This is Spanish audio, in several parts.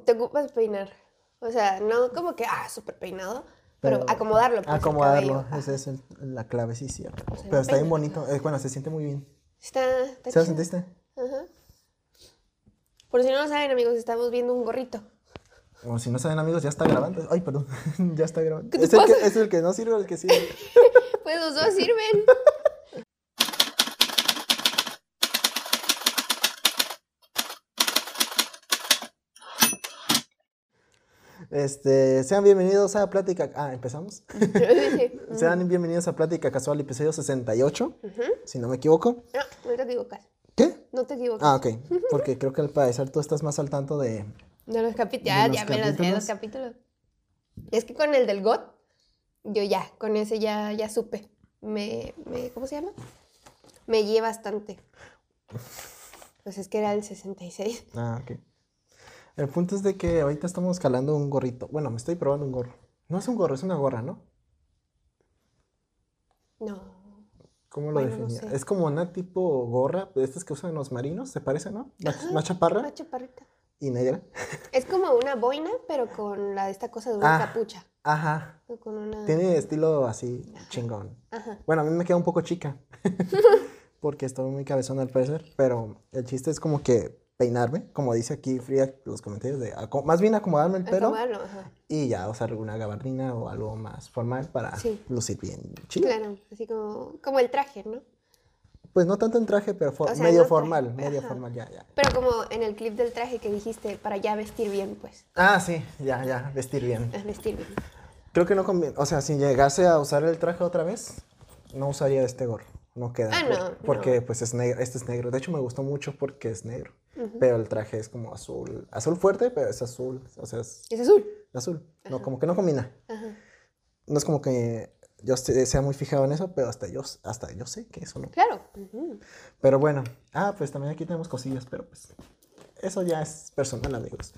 te ocupas peinar. O sea, no como que, ah, súper peinado, pero, Pero acomodarlo. pues, Acomodarlo, esa es el- la clave, sí, cierto. O sea, Pero está bien bonito. eh, bueno, se siente muy bien. Está, está ¿Se lo sentiste? Ajá. Por si no lo saben, amigos, estamos viendo un gorrito. O si no saben, amigos, ya está grabando. Ay, perdón. ya está grabando. ¿Qué te es, el que, es el que no sirve o el que sirve. Pues los dos sirven. Este, sean bienvenidos a Plática. Ah, empezamos. Sean bienvenidos a Plática Casual, episodio 68, ujú. si no me equivoco. no, no te equivocas. ¿Qué? No te equivocas. Ah, ok. Porque creo que al parecer tú estás más al tanto de. De los capítulos. de Ya, los ya me los sé, los capítulos. Es que con el del GOT, yo ya, con ese ya, ya supe. Me, me, ¿cómo se llama? Me guié bastante. Pues es que era el 66. Ah, ok. El punto es de que ahorita estamos calando un gorrito. Bueno, me estoy probando un gorro. No es un gorro, es una gorra, ¿no? No. ¿Cómo lo Bueno, no definía? sé. Es como una tipo gorra, de estas que usan los marinos, ¿se parece, no? Más, más chaparra Una chaparrita. y negra. Es como una boina, pero con la, esta cosa de una Ah. capucha. Ajá. Con una... Tiene estilo así chingón. Ajá. Bueno, a mí me queda un poco chica. porque estoy muy cabezón al parecer. Pero el chiste es como que peinarme, como dice aquí Frida los comentarios de más bien acomodarme el pelo y ya usar alguna gabardina o algo más formal para Sí. lucir bien chido. Claro, así como, como el traje, ¿no? Pues no tanto en traje, pero for- O sea, medio no formal, pero medio ajá. formal, ya, ya. Pero como en el clip del traje que dijiste, para ya vestir bien, pues. Ah, sí, ya, ya, vestir bien. Es vestir bien. Creo que no conviene, o sea, si llegase a usar el traje otra vez, no usaría este gorro, no queda. Ah, por- no, Porque no. pues es negro, este es negro. De hecho me gustó mucho porque es negro, pero el traje es como azul, azul fuerte, pero es azul, o sea, es Es azul. azul. No, como que no combina. Ajá. No es como que yo sea muy fijado en eso, pero hasta yo, hasta yo sé que eso no. Claro. Pero bueno, ah, pues también aquí tenemos cosillas, pero pues eso ya es personal, amigos.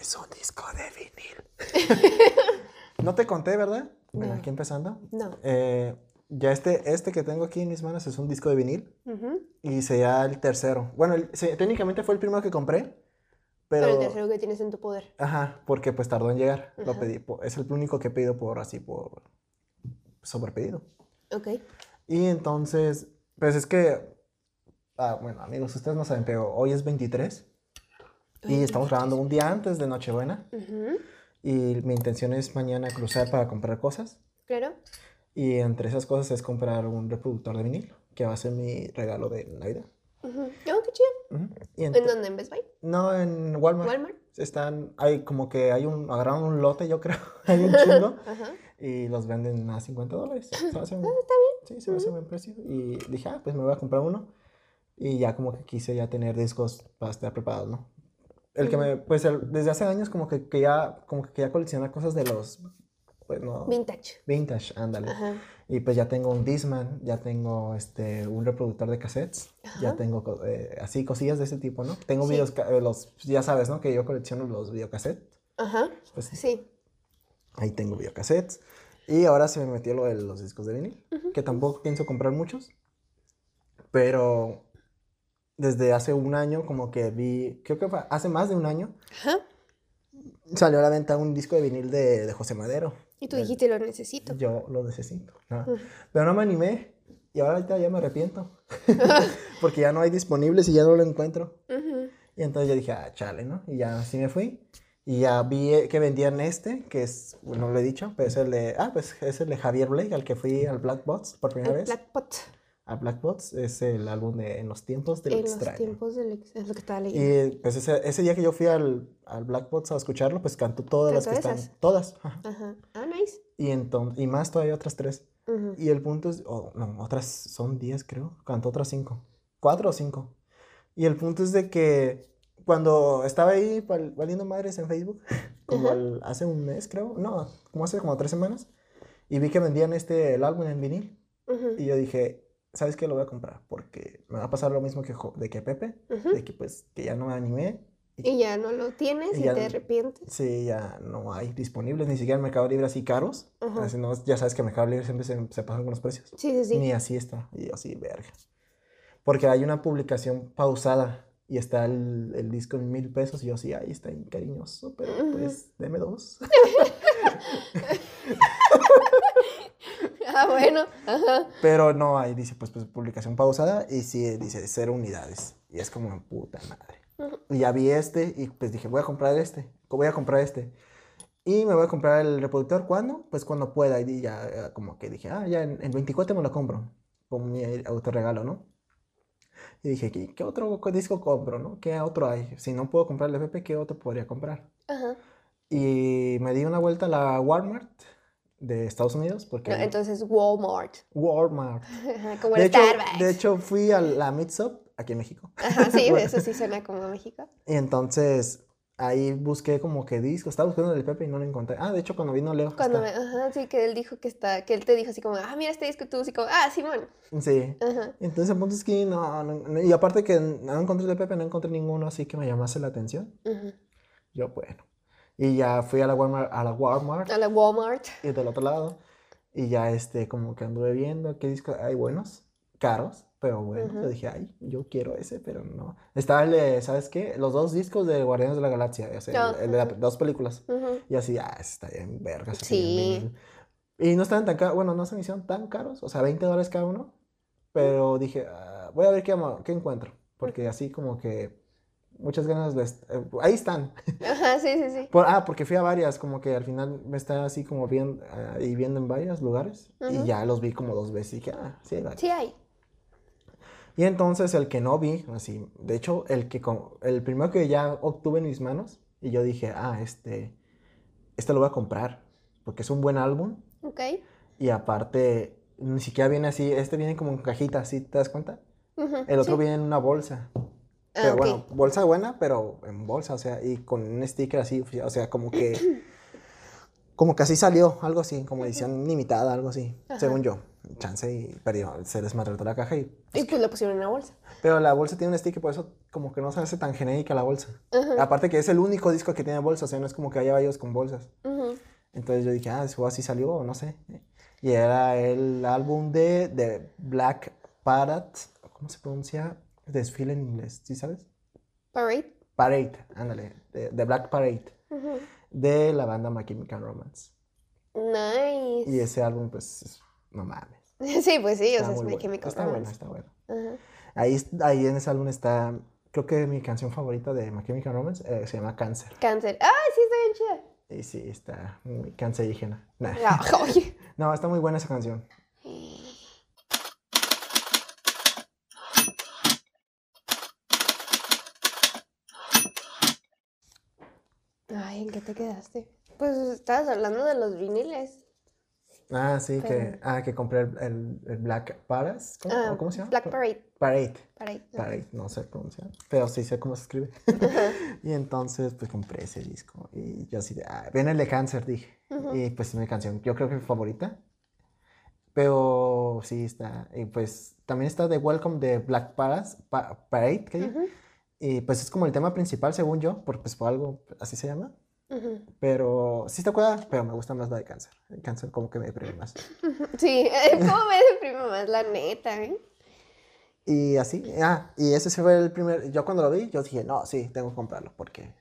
Es un disco de vinil. no te conté, ¿verdad? Bueno, No. aquí empezando. No. Eh, ya este, este que tengo aquí en mis manos es un disco de vinil Ujú. y sería el tercero. Bueno, el- se- técnicamente fue el primero que compré, pero... Pero el tercero que tienes en tu poder. Ajá, porque pues tardó en llegar. Lo Ajá. pedí, po- es el único que he pedido por así, por sobrepedido. Ok. Y entonces, pues es que, ah, bueno, amigos, ustedes no saben, pero hoy es 23 y estamos grabando un día antes de Nochebuena Ujú. y mi intención es mañana cruzar para comprar cosas Claro. Y entre esas cosas es comprar un reproductor de vinil que va a ser mi regalo de Navidad. Ujú. Oh, qué chido. Ujú. Y ¿En dónde? ¿En Best Buy? no, en Walmart. ¿Walmart? Están, hay como que hay un, agarraron un lote, yo creo, hay un chingo Ajá. y los venden a 50 dólares. Se hace un- Ah, está bien. Sí, se me hace buen precio. Y dije, ah, pues me voy a comprar uno. Y ya como que quise ya tener discos para estar preparado, ¿no? El que me, pues el- desde hace años como que, que ya, como que quería coleccionar cosas de los, pues no, Vintage. vintage, ándale. Ajá. Y pues ya tengo un Discman, ya tengo este, un reproductor de cassettes, ya tengo eh, así cosillas de ese tipo, ¿no? Tengo Sí. videos, eh, los, ya sabes, ¿no? Que yo colecciono los videocassettes. Ajá. Pues sí. Ahí tengo videocassettes. Y ahora se me metió lo de los discos de vinil, que tampoco pienso comprar muchos. Pero desde hace un año, como que vi, creo que fue hace más de un año, Ajá. salió a la venta un disco de vinil de, de José Madero. Y tú dijiste, lo necesito. Yo lo necesito. ¿no? Pero no me animé. Y ahora ahorita ya me arrepiento. Porque ya no hay disponibles y ya no lo encuentro. Ujú. Y entonces yo dije, ah, chale, ¿no? Y ya así me fui. Y ya vi eh, que vendían este, que es, no lo he dicho, pero es el de, ah, pues es el de Javier Blake, al que fui al Black Box por primera vez. Black Pot. A Black Box es el álbum de En los tiempos del En los extraño. tiempos del ex- Es lo que estaba leyendo. Y pues ese, ese día que yo fui al, al Black Box a escucharlo, pues cantó todas las que ¿Cantó están. esas? Todas. ajá. Ajá. Ah, nice. Y, entonces, y más todavía otras tres. Ujú. Y el punto es, oh, no, otras son 10 creo, cantó otras 5, 4 o 5. Y el punto es de que cuando estaba ahí val- valiendo madres en Facebook, como al- hace un mes creo, no, como hace como tres semanas, y vi que vendían este, el álbum en vinil, Ujú. y yo dije, ¿sabes qué? Lo voy a comprar, porque me va a pasar lo mismo que, de que Pepe, Ujú. de que pues que ya no me animé, Y ya no lo tienes Y y, te arrepientes. sí, ya no hay disponibles, ni siquiera en Mercado Libre así caros, Ajá. así no, ya sabes que en Mercado Libre siempre se, se pasan con los precios. Sí, sí, sí. Ni así está. Y así, verga. Porque hay una publicación pausada y está el, el disco en mil pesos y yo sí, ahí está cariñoso, pero pues deme dos. Ah, bueno. Ajá. Pero no, ahí dice pues, pues publicación pausada y sí dice cero unidades. Y es como puta madre. Y ya vi este y pues dije, voy a comprar este, voy a comprar este. Y me voy a comprar el reproductor, ¿cuándo? Pues cuando pueda. Y ya eh, como que dije, ah, ya en, en 24 me lo compro. Como mi autorregalo, ¿no? Y dije, ¿qué, qué otro disco compro, no? ¿Qué otro hay? Si no puedo comprar el FP, ¿qué otro podría comprar? Ajá. Y me di una vuelta a la Walmart de Estados Unidos, porque... No, entonces Walmart. Walmart. Ajá, Como De el hecho, Starbucks. de hecho, fui a la Mixup aquí en México. Ajá, sí, Bueno, eso sí suena como México. Y entonces ahí busqué como que disco, estaba buscando el Pepe y no lo encontré. Ah, de hecho, cuando vino Leo. Cuando me, está- ajá, sí, que él dijo que está, que él te dijo así como, ah, mira este disco, tú así como, ah, Simón. Sí. Ajá. Entonces el punto es que no, no- y aparte que no encontré el Pepe, no encontré ninguno así que me llamase la atención. Ujú. Yo, bueno. Y ya fui a la Walmart, a la Walmart A la Walmart. y del otro lado. Y ya este, como que anduve viendo qué discos hay buenos, caros, pero bueno. Yo dije, ay, yo quiero ese, pero no. Estaba el de, ¿sabes qué? Los dos discos de Guardianes de la Galaxia, o sea, el- el, de las dos películas. Ujú. Y así, ah, está bien vergas. ese Sí. bien. Y no estaban tan caros, bueno, no se me hicieron tan caros, o sea, 20 dólares cada uno. Pero dije, ah, voy a ver qué, qué encuentro. Porque así como que muchas ganas est- eh, ahí están. Ajá, sí, sí, sí. Por- ah, porque fui a varias, como que al final me estaba así como viendo, ah, y viendo en varios lugares. Y ya los vi como dos veces y dije, ah, sí, hay varios. Sí hay. Y entonces el que no vi, así, de hecho, el que con- el primero que ya obtuve en mis manos, y yo dije, ah, este, este lo voy a comprar, porque es un buen álbum, Ok. y aparte, ni siquiera viene así, este viene como en cajita, ¿sí te das cuenta? El otro sí. viene en una bolsa, Ah, pero ok. bueno, bolsa buena, pero en bolsa, o sea, y con un sticker así, o sea, como que, como que así salió, algo así, como edición limitada, algo así, Ajá. según yo. Chance y perdió, se desmadró toda la caja y Y pues lo pusieron en una bolsa. pero la bolsa tiene un sticker, por eso como que no se hace tan genérica la bolsa. Ajá. Aparte que es el único disco que tiene bolsa, o sea, no es como que haya varios con bolsas. Entonces yo dije, ah, eso así salió, no sé. Y era el álbum de, de Black Parade, ¿cómo se pronuncia? Desfile en inglés, ¿sí sabes? Parade. Parade, ándale, de Black Parade, Ujú. de la banda My Chemical Romance. Nice. Y ese álbum, pues, es- no mames. Sí, pues sí, o Está sea, es My bueno. Chemical Está bueno, Romance. está bueno. Ajá. Ahí, ahí en ese álbum está, creo que mi canción favorita de My Chemical Romance eh, se llama Cáncer. Cáncer. ¡Ay, sí, está bien chida! Y sí, está muy cancerígena. Nah. Ah, oye. No, está muy buena esa canción. Ay, ¿en qué te quedaste? Pues estabas hablando de los viniles. Ah, sí, que, ah, que compré el, el- el Black Paras. ¿Cómo, Ah, ¿cómo se llama? Black Parade. Parade. Parade. Parade, no sé pronunciar, pero sí sé cómo se escribe. y entonces, pues compré ese disco. Y yo así de, ah, viene el de Cáncer, dije. Y pues es mi canción, yo creo que mi favorita. Pero sí está. Y pues también está The Welcome de Black Paras, Pa- Parade, ¿qué digo? Ujú, Y pues es como el tema principal, según yo, porque pues por algo así se llama. ujú. Pero sí está cuidada, pero me gusta más la de Cáncer. El Cáncer como que me deprime más. Sí, ¿cómo me deprime más la neta, eh? Y así, ah, y ese fue el primer, yo cuando lo vi, yo dije, no, sí, tengo que comprarlo, porque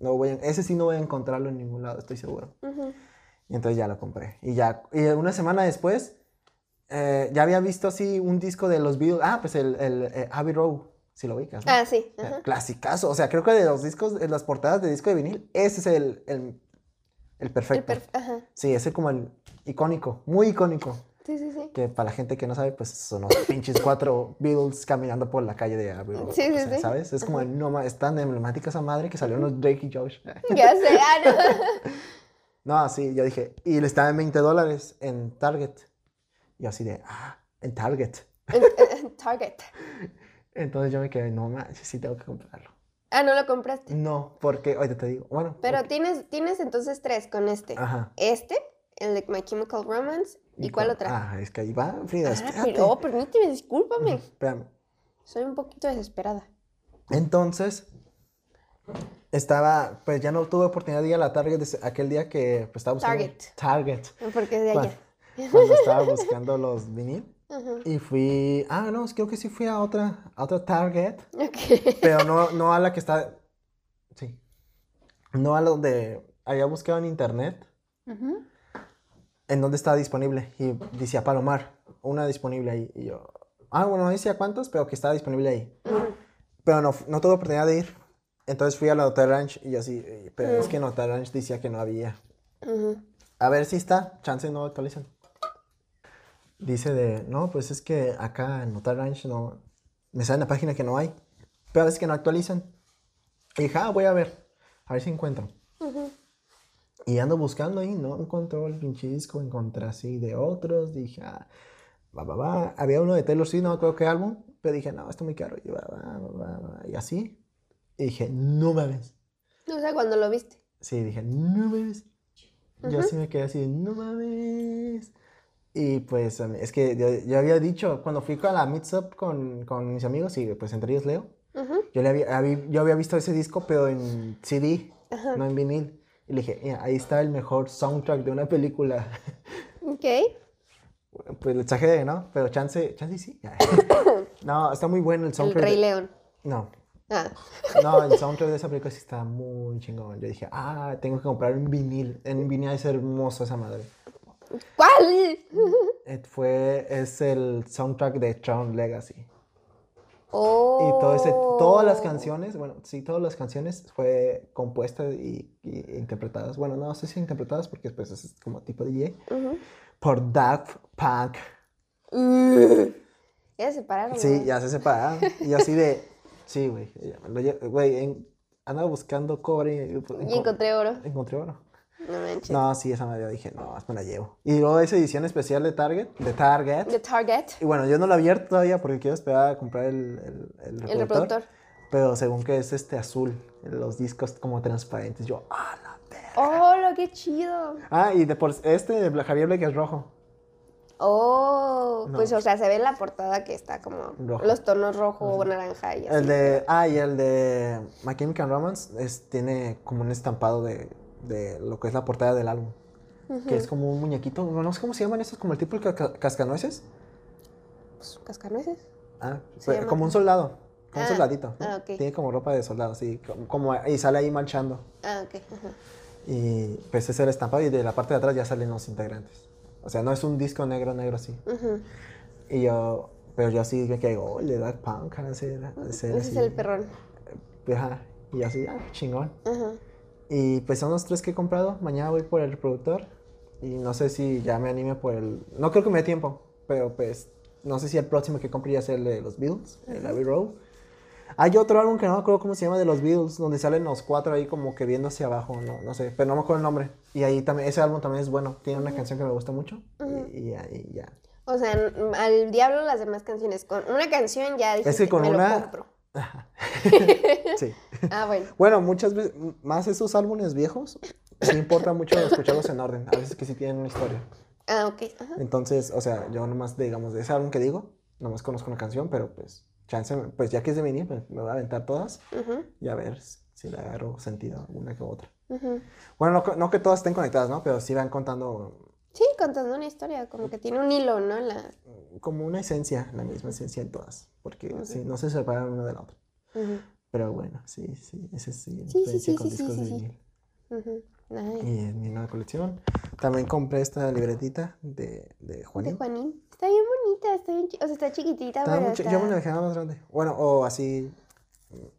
no voy a- ese sí no voy a encontrarlo en ningún lado, estoy seguro. Ujú. Y entonces ya lo compré. Y ya, y una semana después, eh, ya había visto así un disco de los Beatles, ah, pues el, el eh, Abbey Road, si lo ubicas, ¿no? Ah, sí. Ajá. Clasicazo, o sea, creo que de los discos, de las portadas de disco de vinil, ese es el, el, el El perfecto. perf- Ajá. Sí, ese es como el icónico, muy icónico. Sí, sí, sí. Que para la gente que no sabe, pues son los pinches cuatro Beatles caminando por la calle de Abbey. Sí, o sí, sea, sí. ¿Sabes? Es como, no, ma- es tan emblemática esa madre que salieron los Drake y Josh. Ya sé, ah, no. No, sí, yo dije, y le estaba en 20 dólares en Target. Y así de, ah, en Target. En- en Target. Entonces yo me quedé, no manches, sí tengo que comprarlo. Ah, no lo compraste. No, porque, ahorita te digo, bueno. Pero tienes, tienes entonces tres con este. Ajá. Este, el de My Chemical Romance. ¿Y, cuál otra? Ah, es que ahí va, Frida, Ah, pero, oh, permíteme, discúlpame. Espérame. Soy un poquito desesperada. Entonces, estaba, pues ya no tuve oportunidad de ir a la Target ese- aquel día que pues, estaba buscando. Target. Target. Porque es de Cuando, allá. cuando estaba buscando los vinil. Y fui, ah, no, creo que sí fui a otra, a otra Target, pero no, no a la que está, sí, no a la donde había buscado en internet, en donde estaba disponible. Y decía Palomar, una disponible ahí. Y yo, ah, bueno, no decía cuántos, pero que estaba disponible ahí. Pero no, no tuve oportunidad de ir. Entonces fui a la Hotel Ranch y yo así, "Eh, pero es que en Hotel Ranch decía que no había. A ver si está, chance no actualizan. Dice de, no, pues es que acá en Hotel Ranch no, me sale en la página que no hay. Pero es que no actualizan. Y dije, ah, voy a ver, a ver si encuentro. Y ando buscando ahí, no encontró el pinche disco, encontré así de otros, dije, ah, va, va, va. Había uno de Taylor Swift, no creo que álbum, pero dije, no, está muy caro, y va, va, va, va, y así. Y dije, no mames. O sea, cuando lo viste. Sí, dije, no mames. Yo así me quedé así, no mames. Y pues, es que yo, yo había dicho, cuando fui a la Meets Up con, con mis amigos, y pues entre ellos Leo, yo, le había, habí- yo había visto ese disco, pero en CD, Ajá. no en vinil. Y le dije, "Mira, ahí está el mejor soundtrack de una película. Ok. Pues le exageré, ¿no? Pero chance, chance sí. no, está muy bueno el El soundtrack. Rey de- León. No, Ah. no, el soundtrack de esa película sí está muy chingón. Yo dije, ah, tengo que comprar un vinil. En vinil es hermoso esa madre. ¿Cuál? Fue, es el soundtrack de Tron Legacy. Oh. Y todo ese, todas las canciones, bueno, sí, todas las canciones fue compuestas y, y interpretadas. Bueno, no sé si interpretadas porque pues es como tipo DJ. Ujú. Por Daft Punk. Uh. Ya se separaron. Sí, ¿no? ya se separaron. Y así de, sí, güey. Güey, andaba buscando cobre. y, pues, Y encon- encontré oro. encontré oro. No manches. No, sí, esa madre dije, no, me la llevo. Y luego esa edición especial de Target, de Target. The Target. Y bueno, yo no la abierto todavía porque quiero esperar a comprar el, el, el reproductor. El reproductor. Pero según que es este azul, los discos como transparentes. Yo, ah, la verga. ¡Oh, qué chido! Ah, y de por este de Javier Blake es rojo. Oh, No. pues o sea, se ve en la portada que está como Rojo. los tonos rojo, naranja y así. El de, ah, y el de My Chemical Romance es, tiene como un estampado de, de lo que es la portada del álbum. Que es como un muñequito, no sé cómo se llaman esos, como el tipo de ca- cascanueces. Pues, cascanueces. Ah, pues, como un soldado, como Ah, un soldadito. ¿no? ah, ok. Tiene como ropa de soldado, sí, como, y sale ahí marchando. Ah, ok. ajá. Y pues es el estampado y de la parte de atrás ya salen los integrantes. O sea, no es un disco negro, negro así. Ujú. Y yo, pero yo así me quedo, oh, el de Dark Punk, de ser Ese es así". el perrón. Ajá, y así, ah, chingón. Ajá. Y pues son los tres que he comprado. Mañana voy por el reproductor. Y no sé si ya me anime por el. No creo que me dé tiempo. Pero pues. No sé si el próximo que compre ya sea el de los Beatles, el Abbey Road. Hay otro álbum que no me acuerdo cómo se llama de los Beatles, donde salen los cuatro ahí como que viendo hacia abajo, no, no sé, pero no me acuerdo el nombre. Y ahí también, ese álbum también es bueno, tiene una canción que me gusta mucho. y, y ahí ya. O sea, al diablo las demás canciones. Con una canción ya dijiste, Es que con me una- lo compro. Sí. Ah, bueno. Bueno, muchas veces, más esos álbumes viejos, sí importa mucho escucharlos en orden. A veces que sí tienen una historia. Ah, ok. Ajá. Entonces, o sea, yo nomás, digamos, de ese álbum que digo, nomás conozco una canción, pero pues, chance, pues ya que es de vinil, pues me voy a aventar todas Ujú, y a ver si le agarro sentido a una que otra. ujú. Bueno, no, no que todas estén conectadas, ¿no? Pero sí van contando Sí, contando una historia, como que tiene un hilo, ¿no? La... como una esencia, la misma esencia en todas, porque sí, no se separan una de la otra. Pero bueno, sí, sí, ese sí, Sí, sí, con sí, discos sí, de vinil. Nice. Y en mi nueva colección también compré esta libretita de, de De Juanín. Juanín. Está bien bonita, está bien O sea, está chiquitita, Estaba pero mucho- está Yo me la dejé más grande. Bueno, o así,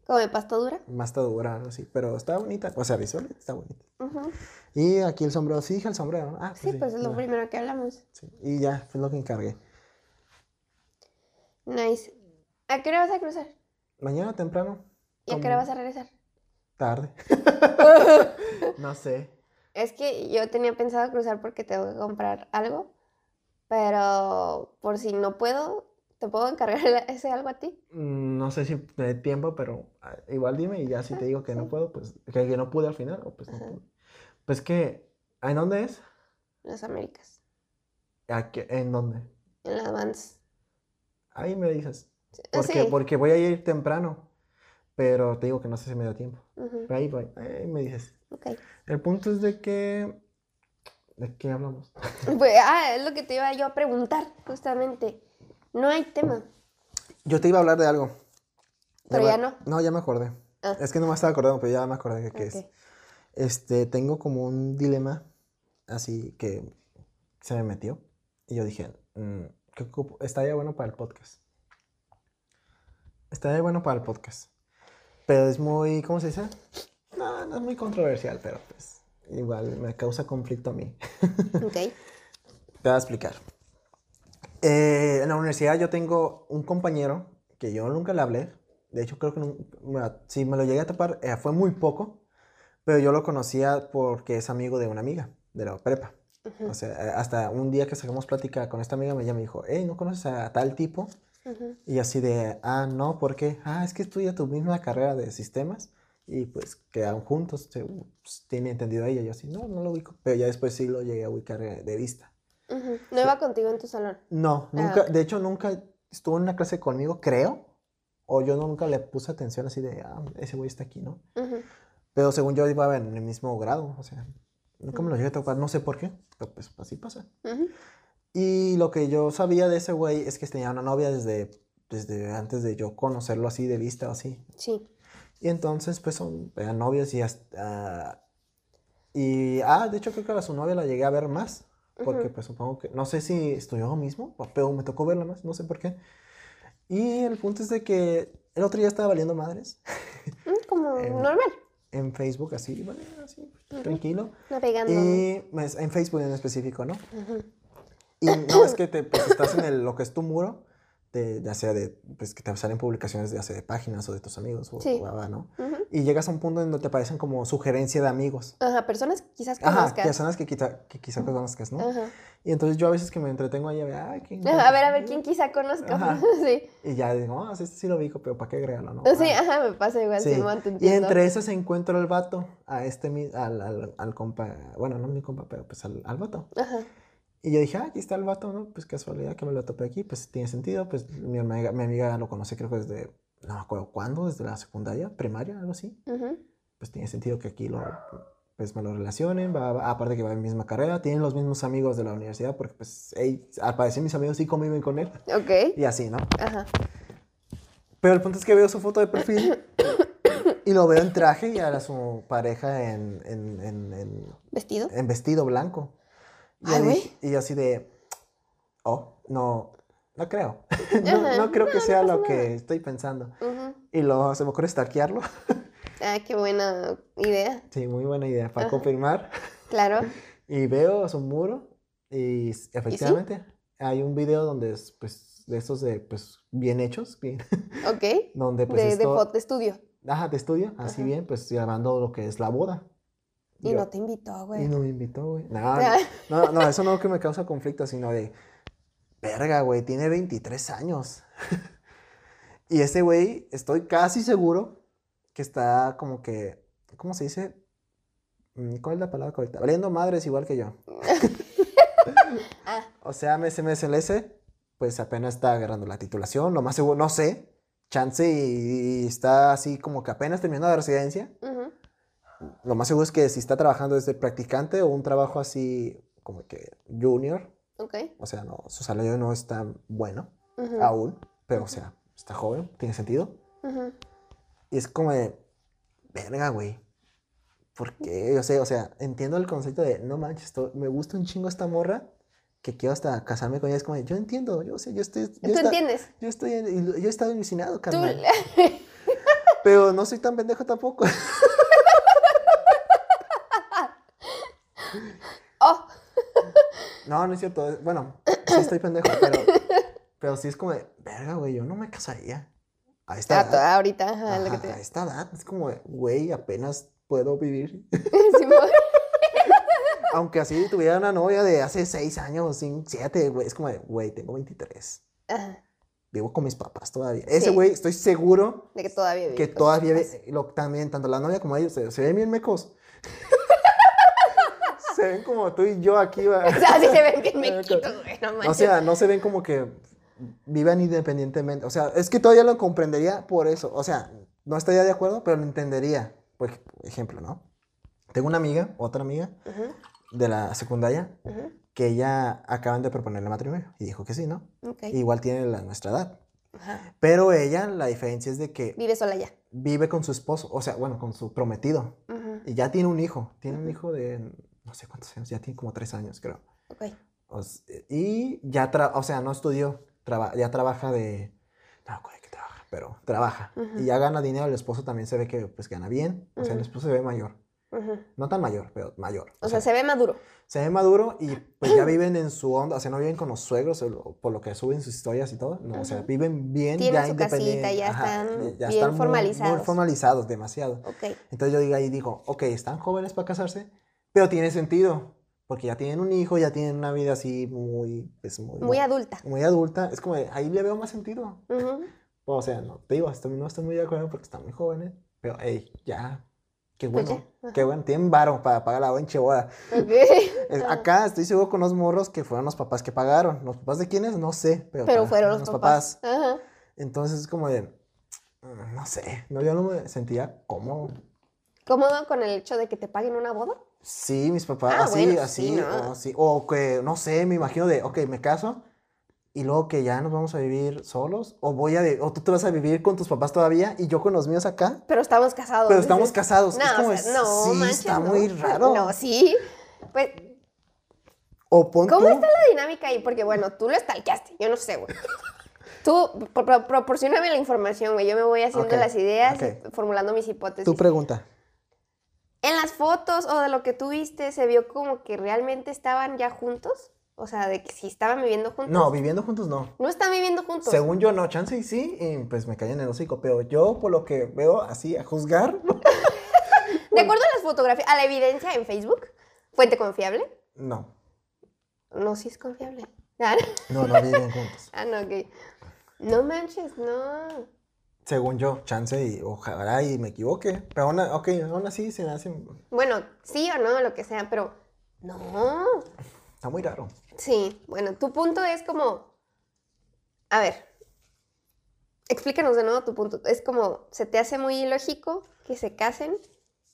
como de pasta dura. más dura, algo así. Pero está bonita. O sea, visualmente está bonita. Y aquí el sombrero. Sí, dije el sombrero. ¿no? Ah, Sí, pues es lo no, primero que hablamos. sí. Y ya, fue lo que encargué. Nice. ¿A qué hora vas a cruzar? Mañana temprano. ¿Y a qué hora vas a regresar? Tarde. no sé. Es que yo tenía pensado cruzar porque tengo que comprar algo, pero por si no puedo, ¿te puedo encargar ese algo a ti? Mm, No sé si me dé tiempo, pero ah, igual dime y ya si te digo que no puedo, pues que, que no pude al final, o pues no pude. Pues que, ¿en dónde es? Las Américas, ¿A qué- ¿En dónde? en las Vans. Ahí me dices. Ah, Porque, sí. porque voy a ir temprano, pero te digo que no sé si me da tiempo. Ahí voy, ahí me dices. ok. El punto es de que... ¿De qué hablamos? Pues, ah, es lo que te iba yo a preguntar, justamente. No hay tema. Yo te iba a hablar de algo. Pero ya no. No, ya me acordé. Ah. Es que no me estaba acordando, pero ya me acordé de qué es. Este, tengo como un dilema así que se me metió. Y yo dije, mm, ¿qué ocupo? estaría bueno para el podcast. Estaría bueno para el podcast. Pero es muy, ¿cómo se dice? No, no es muy controversial, pero pues igual me causa conflicto a mí. Ok. Te voy a explicar. Eh, en la universidad yo tengo un compañero que yo nunca le hablé. De hecho, creo que nun- bueno, si me lo llegué a tapar eh, fue muy poco, pero yo lo conocía porque es amigo de una amiga de la prepa. O sea, eh, hasta un día que sacamos plática con esta amiga, ella me dijo, hey, ¿no conoces a tal tipo? Ujú. Y así de, ah, no, ¿por qué? Ah, es que estudia tu misma carrera de sistemas y pues quedaron juntos. se- pues, tiene entendido ella. Yo así, no, no lo ubico. Pero ya después sí lo llegué a ubicar eh, de vista. No iba contigo en tu salón. No, Ah, nunca, de hecho nunca estuvo en una clase conmigo, creo. O yo nunca le puse atención así de, ah, ese güey está aquí, ¿no? Pero según yo iba en el mismo grado, o sea, nunca me lo llegué a tocar, no sé por qué, pero pues así pasa. Y lo que yo sabía de ese güey es que tenía una novia desde, desde antes de yo conocerlo así de vista o así. Sí. Y entonces, pues son, eran novios y hasta... y, ah, de hecho creo que a su novia la llegué a ver más. Porque pues supongo que, no sé si estudió mismo, o- pero me tocó verla más, no sé por qué. Y el punto es de que el otro día estaba valiendo madres Mm, Como En- normal. en Facebook, así, vale, así, tranquilo. Navegando. Y pues, en Facebook en específico, ¿no? Ujú. Y no es que te, pues, estás en el, lo que es tu muro, de, ya sea de, pues que te salen publicaciones de, sea de páginas o de tus amigos, o, Sí. o, ah, ¿no? Ujú. Y llegas a un punto en donde te aparecen como sugerencia de amigos. Ajá, personas que quizás Ajá, conozcas. personas que quizá, que quizá conozcas, ¿no? Ajá. Y entonces yo a veces que me entretengo ahí a ver, ay, ¿quién? Ajá, A ver, a ver, ¿quién quizá conozca? Ajá. Sí. Y ya digo, ah, sí, este sí lo ubico, pero ¿para qué agregarlo, no? Sí, Ah, ajá, me pasa igual, sí. Simón, te Y entiendo. entre esas encuentro al vato, a este, al, al, al compa, bueno, no mi compa, pero pues al, al vato. Ajá. Y yo dije, ah, aquí está el vato, ¿no? Pues casualidad que me lo topé aquí, pues tiene sentido, pues mi amiga, mi amiga lo conoce creo que desde, no me acuerdo cuándo, desde la secundaria, primaria, algo así. Ujú. Pues tiene sentido que aquí lo, pues me lo relacionen, va, va- aparte que va en mi misma carrera, tienen los mismos amigos de la universidad, porque pues, al parecer mis amigos sí conviven con él, Ok. y así, ¿no? Ajá. Pero el punto es que veo su foto de perfil y lo veo en traje y a su pareja en, en, en, en, ¿Vestido? en vestido blanco. Y, Ay, yo güey. dije- y yo así de, oh, no, no creo. no, no creo que No, sea lo que estoy pensando. Y luego se me ocurre stalkearlo. Ah, qué buena idea. sí, muy buena idea para confirmar. Claro. Y veo su muro y efectivamente hay un video donde es, pues, de esos de, pues, bien hechos, bien, Ok. donde, pues, de, de estudio. Ajá, de estudio, así bien, pues grabando lo que es la boda. Y Yo- no te invitó, güey. Y no me invitó, güey. No, no, no, eso no que me causa conflicto, sino de, verga, güey, tiene 23 años. y ese güey, estoy casi seguro que está como que, ¿cómo se dice? Mm, ¿Cuál es la palabra correcta? Valiendo madres igual que yo. Ah, O sea, me MSLS, pues apenas está agarrando la titulación, lo más seguro, no sé, chance y, y está así como que apenas terminando la residencia. ujú. Lo más seguro es que si está trabajando desde practicante o un trabajo así como que junior, Ok. o sea, no, su salario no es tan bueno Ujú. aún, pero o sea, está joven, tiene sentido. Ujú. Y es como de, verga, güey. ¿Por qué? Yo sé, o sea, entiendo el concepto de, no manches, esto- me gusta un chingo esta morra, que quiero hasta casarme con ella. Es como de, yo entiendo, yo sé, yo estoy... Yo, ¿Tú esta- entiendes? yo estoy, yo he estado ilusionado, carnal. Pero no soy tan pendejo tampoco. No, no es cierto. Bueno, sí estoy pendejo, pero, pero sí es como de, verga, güey, yo no me casaría. A esta ah, toda ahorita, ajá, lo que Ajá, te... a esta edad. Es como de, güey, apenas puedo vivir. Aunque así tuviera una novia de hace seis años, siete, güey. Es como de, güey, tengo 23. Ajá, Vivo con mis papás todavía. Ese Sí. güey, estoy seguro de que todavía vive que con todavía sus ve- lo, también, tanto la novia como ellos, se, se ven bien mecos. se ven como tú y yo aquí. va. O sea, sí se ven bien mequitos, güey, no manches. O sea, no se ven como que vivan independientemente. O sea, es que todavía lo comprendería por eso. O sea, no estaría de acuerdo, pero lo entendería. Por ejemplo, ¿no? Tengo una amiga, otra amiga de la secundaria, que ella acaban de proponerle matrimonio. Y dijo que sí, ¿no? Igual tiene la, nuestra edad. Ajá. Pero ella, la diferencia es de que Vive sola ya. vive con su esposo, o sea, bueno, con su prometido. Y ya tiene un hijo. Tiene un hijo de no sé cuántos años, ya tiene como tres años, creo. Ok. O s- y ya, o sea, no estudió, traba- ya trabaja de... No, de qué trabaja, pero trabaja. Ujú. Y ya gana dinero, el esposo también se ve que pues gana bien. O sea, el Ujú. esposo se ve mayor. Ujú. No tan mayor, pero mayor. O sea, se ve maduro. se ve maduro y pues ya viven en su onda, o sea, no viven con los suegros, o por lo que suben sus historias y todo. No, o sea, viven bien, Tienen ya su casita, ya Ajá, están ya bien están muy- formalizados. Muy, formalizados, demasiado. Ok. Entonces yo digo ahí, digo, ok, están jóvenes para casarse, pero tiene sentido, porque ya tienen un hijo, ya tienen una vida así muy, pues, muy, Muy adulta. muy adulta. Es como, ahí le veo más sentido. Ujú. O sea, no, te digo, estoy, no estoy muy de acuerdo porque están muy jóvenes, pero hey, ya, qué Pues bueno, ajá. qué bueno, tienen varo para pagar la bonche boda. Ok. Es- Ah. Acá estoy seguro con los morros que fueron los papás que pagaron. ¿Los papás de quiénes? No sé, pero, Pero fueron los papás. Ajá. Entonces es como de, mm, no sé, no, yo no me sentía cómodo. ¿Cómodo con el hecho de que te paguen una boda? Sí, mis papás, Ah, así, bueno, así, sí, ¿no? o, o que, no sé, me imagino de, ok, me caso y luego que ya nos vamos a vivir solos, o voy a, o tú te vas a vivir con tus papás todavía y yo con los míos acá, Pero estamos casados. pero estamos casados. No, es como, o sea, no, sí, manches, está no. muy raro. No, sí. Pues, O pon ¿cómo tú- está la dinámica ahí? Porque, bueno, tú lo stalkeaste, yo no sé, güey. Tú, pro- pro- proporcioname la información, güey. Yo me voy haciendo las ideas, ok. formulando mis hipótesis. tu pregunta. En las fotos o de lo que tú viste, ¿se vio como que realmente estaban ya juntos? O sea, de que si estaban viviendo juntos. No, viviendo juntos no. No están viviendo juntos. Según yo, no, chance y sí, y pues me caen en el hocico, pero yo por lo que veo así a juzgar, De acuerdo a las fotografías, a la evidencia en Facebook, fuente confiable. no, No, sí es confiable. Ah, no, no viven juntos. ah, no, ok. No manches, no. Según yo, chance y ojalá y me equivoque, pero aún, a- ok, aún así se hace, Bueno, sí o no, lo que sea, pero no. está muy raro. Sí, bueno, tu punto es como, a ver, explícanos de nuevo tu punto. Es como, ¿se te hace muy ilógico que se casen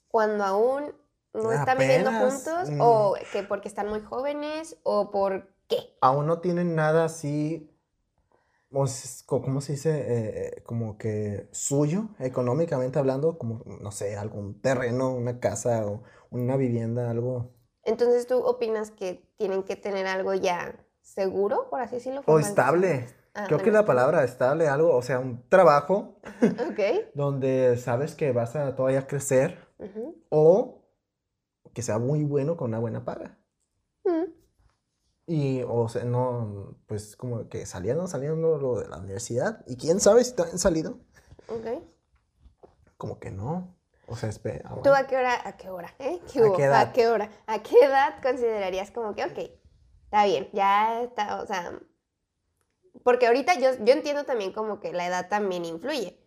cuando aún no están viviendo juntos? mm. ¿O que porque están muy jóvenes? ¿O por qué? Aún no tienen nada así, ¿cómo se dice? Eh, eh, como que suyo, económicamente hablando, como, no sé, algún terreno, una casa o una vivienda, algo. Entonces, ¿tú opinas que tienen que tener algo ya seguro, por así decirlo? O estable. Ah, Creo que bueno, la palabra estable, algo, o sea, un trabajo Ok. donde sabes que vas a todavía crecer o que sea muy bueno con una buena paga. Mm. Y, o sea, no, pues como que salieron, saliendo lo de la universidad. Y quién sabe si han salido. Ok. Como que no. O sea, espera. ¿Tú a qué hora? ¿A qué hora? ¿Eh? ¿Qué ¿A qué edad? ¿A qué hora? ¿A qué edad considerarías como que, ok, está bien, ya está, o sea, porque ahorita yo, yo entiendo también como que la edad también influye,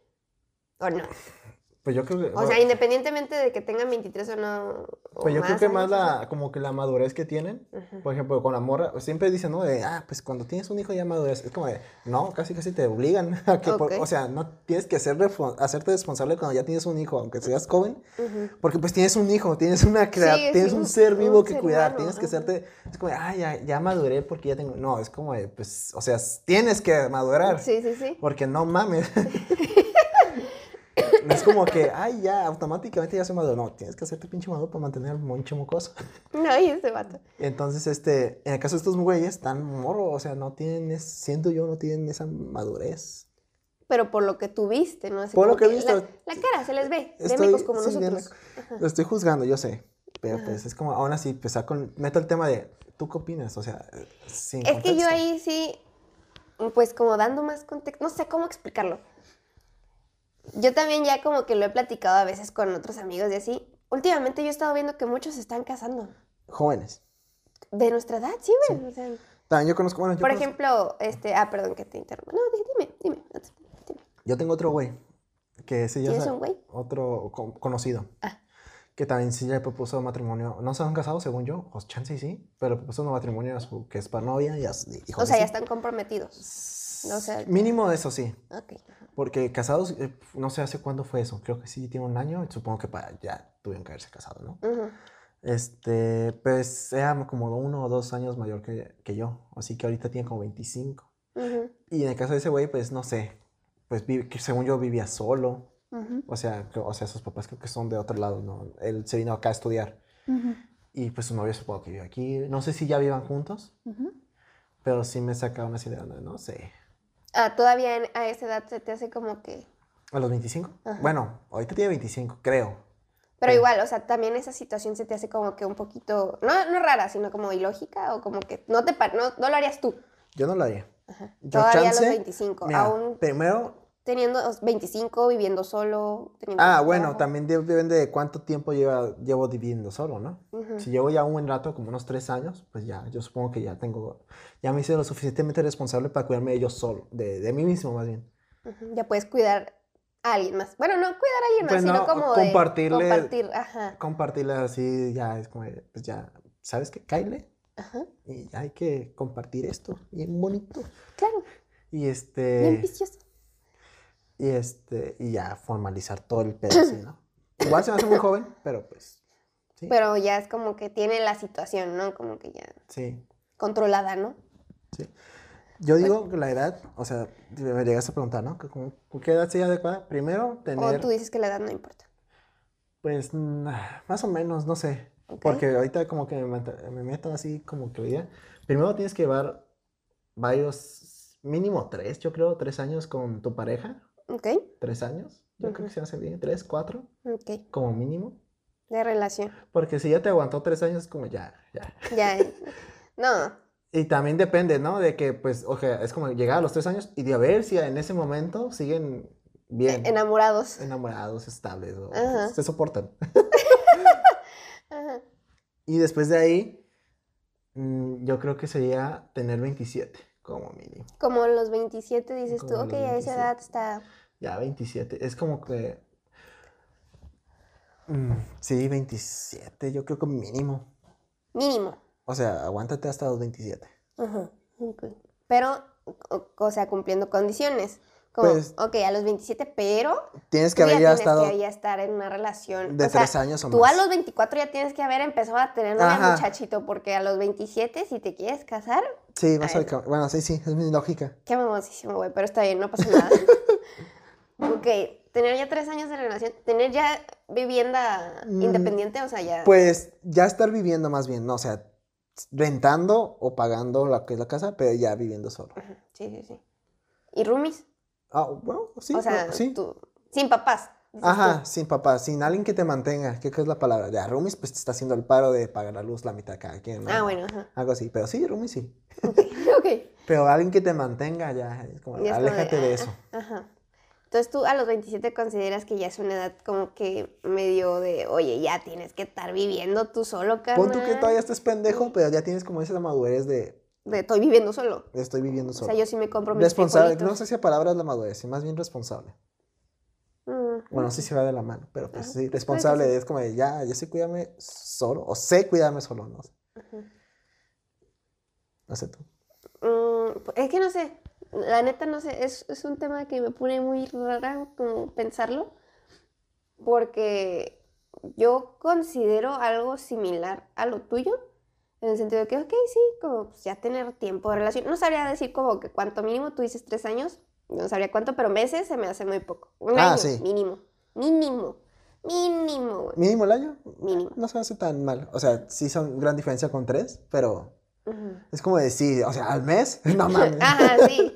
¿o no? Pues yo creo que. O sea, independientemente de que tengan 23 o no. o pues yo creo que más la, como que la madurez que tienen. Ujú. Por ejemplo, con la morra, pues, siempre dicen, ¿no? De, ah, pues cuando tienes un hijo ya madurez. Es como de, no, casi casi te obligan a que, por- Ok. o sea, no tienes que refo- hacerte responsable cuando ya tienes un hijo, aunque seas joven. Ujú. Porque pues tienes un hijo, tienes una Sí, tienes sí, un ser vivo un que ser cuidar, humano, tienes que hacerte, es como, de, ah, ya, ya maduré porque ya tengo, no, es como de, pues, o sea, tienes que madurar, Sí, sí, sí. porque no mames. No es como que, ay, ya, automáticamente ya soy maduro. No, tienes que hacerte pinche maduro para mantener el monche mocoso. No, y ese vato. Entonces, este, en el caso de estos güeyes, están morro, o sea, no tienen, es- siento yo, no tienen esa madurez. Pero por lo que tú viste, ¿no? Así Por lo que he visto. La, la cara se les ve, de Estoy- mecos como sí, de nosotros. Lo estoy juzgando, yo sé. Pero pues es como, aún así, pues con, meto el tema de, ¿tú qué opinas? O sea, sin Es que yo ahí sí, pues como dando más contexto, no sé cómo explicarlo. Yo también ya como que lo he platicado a veces con otros amigos y así. Últimamente yo he estado viendo que muchos se están casando. Jóvenes. De nuestra edad, sí, güey. o sea, También yo conozco, bueno, yo, por conozco- ejemplo, este, ah, perdón que te interrumpa. No, di- dime, dime. dime. yo tengo otro güey, que ese ya ¿Tienes es un güey? otro co- conocido, Ah. Que también sí le propuso matrimonio, no se han casado según yo, o chance sí, pero le propuso un matrimonio a su- que es para novia y a su- dijo O sea, ya sí. están comprometidos. o sea- Mínimo de eso sí, Ok. porque casados, eh, no sé hace cuándo fue eso, creo que sí tiene un año, supongo que para ya tuvieron que haberse casado, ¿no? Este, pues era como uno o dos años mayor que, que yo. Así que ahorita tiene como 25. Ujú, Y en el caso de ese güey, pues no sé. Pues que según yo vivía solo. O sea, creo- o sea, sus papás creo que son de otro lado, ¿no? Él se vino acá a estudiar. Y pues su novio supongo que vive aquí. No sé si ya vivan juntos, ujú. pero sí me saca una idea, no, no sé. Ah, todavía en- a esa edad se te hace como que... ¿A los 25? Ajá. Bueno, ahorita tiene 25, creo. Pero igual, o sea, también esa situación se te hace como que un poquito, no, no rara, sino como ilógica o como que no te no, no lo harías tú. Yo no lo haría. Yo Todavía a los chance, 25, Mira, aún primero, teniendo 25, viviendo solo. Teniendo ah, bueno, trabajo. también de- depende de cuánto tiempo lleva, llevo viviendo solo, ¿no? Si llevo ya un buen rato, como unos tres años, pues ya, yo supongo que ya tengo, ya me hice lo suficientemente responsable para cuidarme de yo solo, de, de mí mismo más bien. Ya puedes cuidar a alguien más. Bueno, no cuidar a alguien más, Pues sino no, como de compartirle- compartir, ajá, Compartirla así, ya es como, pues ya, ¿sabes qué? Cáile. ajá, Y hay que compartir esto, bien bonito. claro, Y bien este, vicioso. Y este, y ya formalizar todo el pedo así, ¿no? Igual se me hace muy joven, pero pues, sí, Pero ya es como que tiene la situación, ¿no? Como que ya sí, controlada, ¿no? sí. Yo digo que la edad, o sea, me llegas a preguntar, ¿no? Que como- ¿Con qué edad sería adecuada? Primero, O tener, tú dices que la edad no importa. pues, más o menos, no sé. Porque ahorita como que me, me meto así como que vida. Primero tienes que llevar varios, mínimo tres, yo creo, tres años con tu pareja. Ok, Tres años. Yo creo que se hace bien. Tres, cuatro, ok. como mínimo. De relación. Porque si ya te aguantó tres años, es como ya, ya. Ya. No, Y también depende, ¿no? De que, pues, o sea, es como llegar a los tres años y de a ver si en ese momento siguen bien. enamorados. enamorados, estables, o Ajá. se soportan. Ajá. Y después de ahí, mm, yo creo que sería tener 27, como mínimo. Como los 27 dices tú, Como ok, los a esa 27. edad está... Ya, 27. Es como que. mm, sí, 27, yo creo que mínimo. Mínimo. O sea, aguántate hasta los 27. Ajá. ok. Pero, o, o sea, cumpliendo condiciones. Como, Pues- ok, a los 27, pero Tienes tú que haber ya ya tienes estado que ya estar en una relación. de o sea, tres años o Tú más. a los 24 ya tienes que haber empezado a tener un muchachito, porque a los 27, si te quieres casar, Sí, Ay. a ver. Bueno, sí, sí, es mi lógica. qué mamosísimo, güey, pero está bien, no pasa nada. ok, tener ya tres años de relación, tener ya vivienda Mm, independiente, o sea, ya... Pues ya estar viviendo más bien, ¿no? O sea, rentando o pagando la que es la casa, pero ya viviendo solo. Sí, sí, sí. ¿Y roomies? Ah, bueno, sí, o sea, sí. tú- sin papás. Ajá, sin papá, sin alguien que te mantenga. ¿Qué, qué es la palabra? De roomies, pues te está haciendo el paro de pagar la luz la mitad cada quien. ¿no? Ah, bueno, ajá. Algo así, pero sí, roomies sí. Ok. Pero alguien que te mantenga ya, es como, Y es como aléjate de, eso. ah, Ajá. Entonces tú a los 27 consideras que ya es una edad como que medio de, oye, ya tienes que estar viviendo tú solo, carnal. Pon tú que todavía estés pendejo, pero ya tienes como esa madurez de, De estoy viviendo solo. estoy viviendo O solo. sea, yo sí me compro mis responsable, no sé si la palabra es la madurez, sino más bien responsable. Bueno, no sé si va de la mano, pero pues Ajá, sí, responsable sí. es como de, ya, yo sé cuidarme solo, o sé cuidarme solo, no sé. Ujú. No sé tú. Mm, es que no sé, la neta no sé, es, es un tema que me pone muy rara como pensarlo, porque yo considero algo similar a lo tuyo, en el sentido de que, ok, sí, como pues, ya tener tiempo de relación, no sabría decir como que cuánto mínimo, tú dices tres años, no sabría cuánto, pero meses se me hace muy poco, un Ah, año, sí. mínimo, mínimo, mínimo, güey, Mínimo el año, mínimo. no se hace tan mal. O sea, sí son gran diferencia con tres, pero es como decir, o sea, al mes, no mames. Ajá, sí.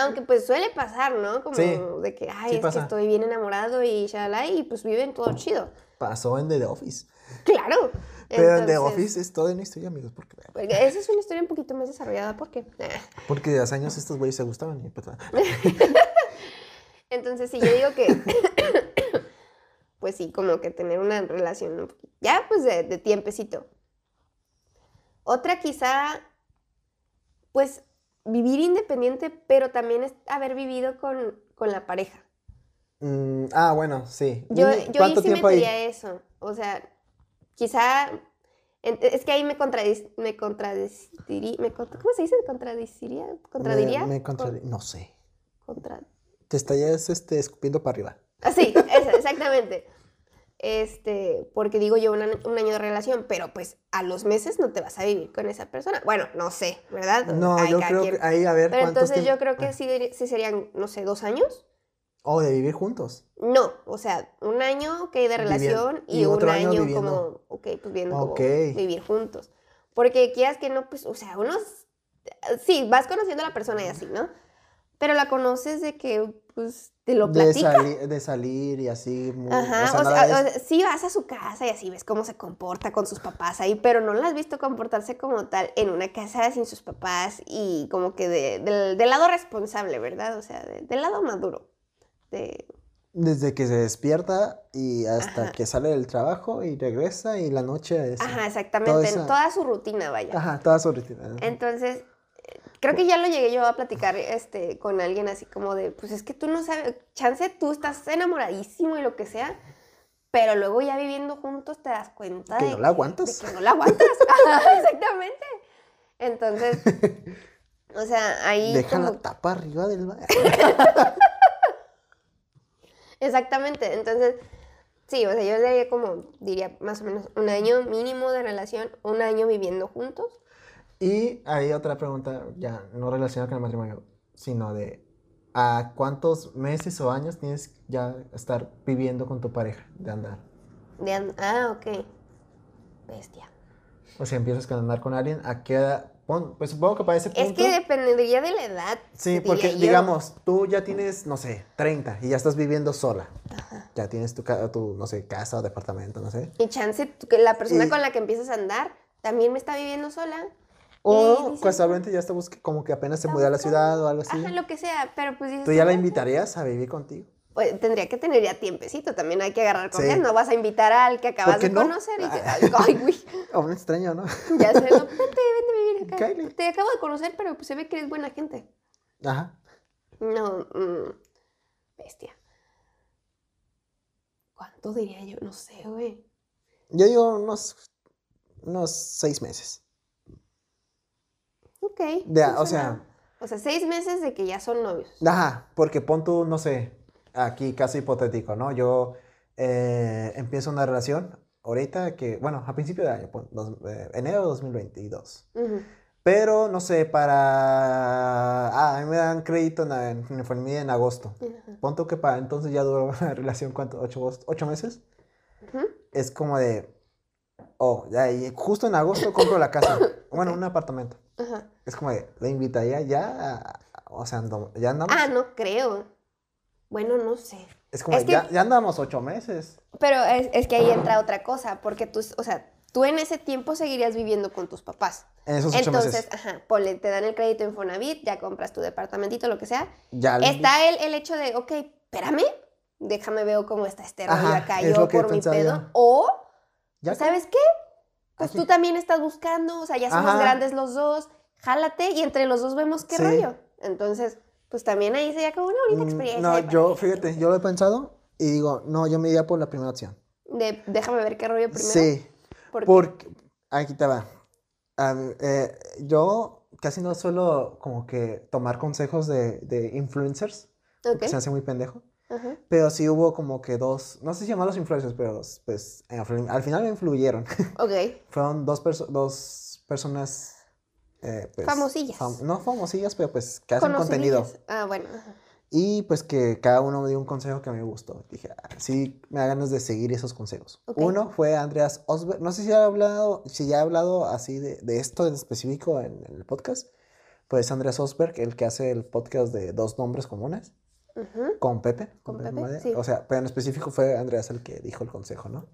Aunque pues suele pasar, ¿no? Como Sí, de que, ay, sí es pasa. que estoy bien enamorado y shalala, y pues viven todo chido. Pasó en The Office. Claro. Pero en The Entonces, Office es toda una historia, amigos, porque, porque Esa es una historia un poquito más desarrollada, ¿por qué? porque de hace años estos güeyes se gustaban y pues, Entonces, sí, yo digo que, pues sí, como que tener una relación ya pues de, de tiempecito. Otra quizá, pues vivir independiente, pero también es haber vivido con, con la pareja. mm, ah, bueno, sí. Yo, yo ahí sí tiempo ahí? metería eso. O sea, quizá. en- Es que ahí me, contradeciría. Me, contra- ¿Cómo se dice? ¿Contradiría? Me, me No sé. Contra- Te estarías este, escupiendo para arriba. Ah, sí, eso, exactamente. este, porque digo yo un, año de relación, pero pues a los meses no te vas a vivir con esa persona. Bueno, no sé, ¿verdad? No, Hay yo creo quien. que ahí a ver Pero entonces yo creo que Ah, sí, sí serían, no sé, dos años. O de vivir juntos. No, o sea, un año que de relación y, y un año, año viviendo. como, ok, pues viendo como Ok. vivir juntos. Porque quieras que no, pues, o sea, unos, sí, vas conociendo a la persona y así, ¿no? Pero la conoces de que, pues, te lo de, platica. sali- de salir y así. muy- Ajá, o sea, o nada sea, de- o sea, sí vas a su casa y así ves cómo se comporta con sus papás ahí, pero no la has visto comportarse como tal en una casa sin sus papás y como que de- del, del lado responsable, ¿verdad? O sea, de- del lado maduro. De, Desde que se despierta y hasta Ajá. que sale del trabajo y regresa y la noche es... Ajá, exactamente, en esa- toda su rutina, vaya. Ajá, toda su rutina. Entonces, creo que ya lo llegué yo a platicar este, con alguien así como de, pues es que tú no sabes, chance tú estás enamoradísimo y lo que sea, pero luego ya viviendo juntos te das cuenta Que de, no la aguantas. de que no la aguantas. Ajá, Exactamente. Entonces, o sea, ahí... Deja como- la tapa arriba del... Exactamente, entonces, sí, o sea, yo diría como, diría más o menos un año mínimo de relación, un año viviendo juntos. Y hay otra pregunta, ya no relacionada con el matrimonio, sino de ¿a cuántos meses o años tienes ya estar viviendo con tu pareja de andar? De and- ah, ok. Bestia. O sea, empiezas con andar con alguien, ¿a qué edad? Pues supongo que para ese punto... Es que dependería de la edad. Sí, diría porque yo. digamos, tú ya tienes, no sé, 30 y ya estás viviendo sola. Ya tienes tu, tu, no sé, casa o departamento, no sé. Y chance, que la persona Y- con la que empiezas a andar también me está viviendo sola. O Y dices, casualmente ya está como que apenas se mudó a la ciudad o algo así. Ajá, lo que sea, pero pues dices. ¿Tú ya la "Ah, invitarías a vivir contigo? Pues tendría que tener ya tiempecito, también hay que agarrar Sí. confianza. No vas a invitar al que acabas de no? conocer y que, Ah. ay, güey, A un extraño, ¿no? ya sé, no, vente, vente a vivir acá. Te acabo de conocer, pero pues se ve que eres buena gente. Ajá. No, mm, bestia. ¿Cuánto diría yo? No sé, güey. Yo digo unos, unos seis meses. Ok. De- no o sea, O sea, seis meses de que ya son novios. Ajá, porque pon tú, no sé, aquí caso hipotético, ¿no? Yo eh, empiezo una relación ahorita que, bueno, a principio de año, dos- eh, enero de 2022. Ujú. Pero, no sé, para... Ah, a mí me dan crédito en, en, en agosto. Pon tú que para entonces ya duró la relación, ¿cuánto? ¿Ocho, ocho meses? Es como de... Oh, ya, y justo en agosto compro la casa. Bueno, un apartamento. Es como de, ¿la invitaría ya? a- o sea, ando- ya andamos... Ah, no creo. Bueno, no sé. Es como Es que- ya, ya andamos ocho meses. Pero es, es que ahí entra otra cosa, porque tú, o sea, tú en ese tiempo seguirías viviendo con tus papás. En esos ocho Entonces, meses. ajá, ponle, te dan el crédito en Fonavit, ya compras tu departamentito, lo que sea. Ya Está el, el hecho de, ok, espérame, déjame veo cómo está este rollo Ajá, acá, yo por mi pedo. O, ya ¿sabes qué? Pues Aquí. tú también estás buscando, o sea, ya somos Ajá. grandes los dos, jálate y entre los dos vemos qué Sí. rollo. Entonces, pues también ahí sería como una bonita Mm, experiencia. No, yo, fíjate, yo lo he pensado y digo, no, yo me iría por la primera opción. De, déjame ver qué rollo primero. Sí, porque- porque, aquí te va. Eh, yo casi no suelo como que tomar consejos de, de influencers, Ok, porque se hace muy pendejo. Pero sí hubo como que dos, no sé si llamarlos influencers, pero pues en- al final me influyeron. Ok, Fueron dos, perso- dos personas... eh, pues, Famosillas. fam- no famosillas, pero pues que hacen contenido. Ah, bueno. Y pues que cada uno me dio un consejo que a mí me gustó. Dije, "Ah, sí, me da ganas de seguir esos consejos. Uno fue Andreas Osberg. No sé si ya he hablado, si ya he hablado así de, de esto en específico en, en el podcast. Pues Andreas Osberg, el que hace el podcast de Dos Nombres Comunes con Pepe. Con Pepe Pepe, sí. O sea, pero en específico fue Andreas el que dijo el consejo, ¿no?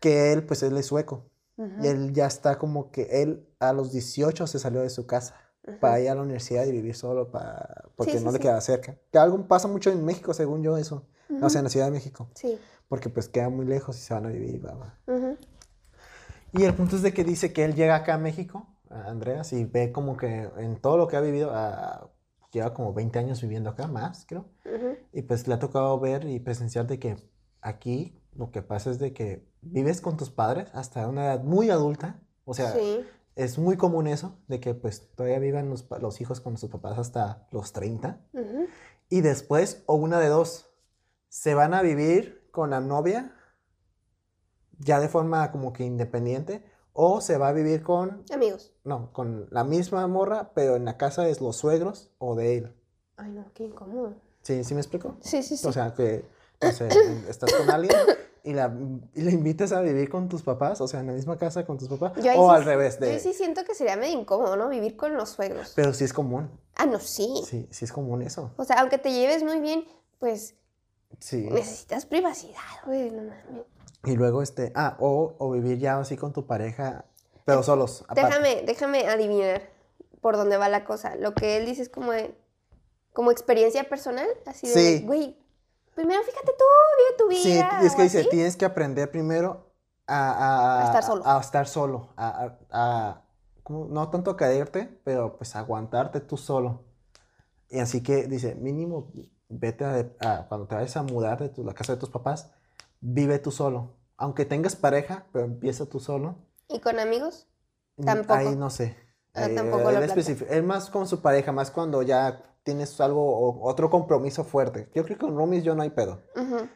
Que él, pues él es sueco. Y él ya está como que él a los 18 se salió de su casa para ir a la universidad y vivir solo para, porque sí, no le sí. queda cerca. Que algo pasa mucho en México, según yo, eso. O sea, en la Ciudad de México. Sí. Porque pues queda muy lejos y se van a vivir. bla, bla. Y el punto es de que dice que él llega acá a México, a Andreas, y ve como que en todo lo que ha vivido, lleva como 20 años viviendo acá, más creo. Y pues le ha tocado ver y presenciar de que aquí lo que pasa es de que vives con tus padres hasta una edad muy adulta. O sea, Sí. es muy común eso, de que pues todavía vivan los, hijos con sus papás hasta los 30. ujú, Y después, o una de dos, se van a vivir con la novia ya de forma como que independiente, o se va a vivir con, Amigos. no, con la misma morra, pero en la casa de los suegros o de él. Ay, no, qué incómodo. ¿Sí, sí me explico? Sí, sí, sí. O sea, que, no sé, estás con alguien y la, y la invitas a vivir con tus papás, o sea, en la misma casa con tus papás, Yo o sí- al revés, Yo de, ahí sí siento que sería medio incómodo, ¿no? Vivir con los suegros. pero sí es común, Ah, no, sí. sí, sí es común eso, O sea, aunque te lleves muy bien, pues sí. necesitas privacidad, güey. No mames. Y luego, este, ah, o, o vivir ya así con tu pareja, pero solos, aparte. Déjame, déjame adivinar por dónde va la cosa. Lo que él dice es como de- como experiencia personal, así de, Sí. güey, primero fíjate tú, vive tu Sí, vida. y es que dice, así. tienes que aprender primero a, a- A estar solo. A, estar solo, a, no tanto a caerte, pero pues aguantarte tú solo. Y así que dice, mínimo, vete a, cuando te vayas a mudar de tu- la casa de tus papás, vive tú solo. Aunque tengas pareja, pero empieza tú solo. ¿Y con amigos? Tampoco. Ahí no sé. Ah, Eh, tampoco lo él más con su pareja, más cuando ya tienes algo, otro compromiso fuerte. Yo creo que con roomies yo no hay pedo.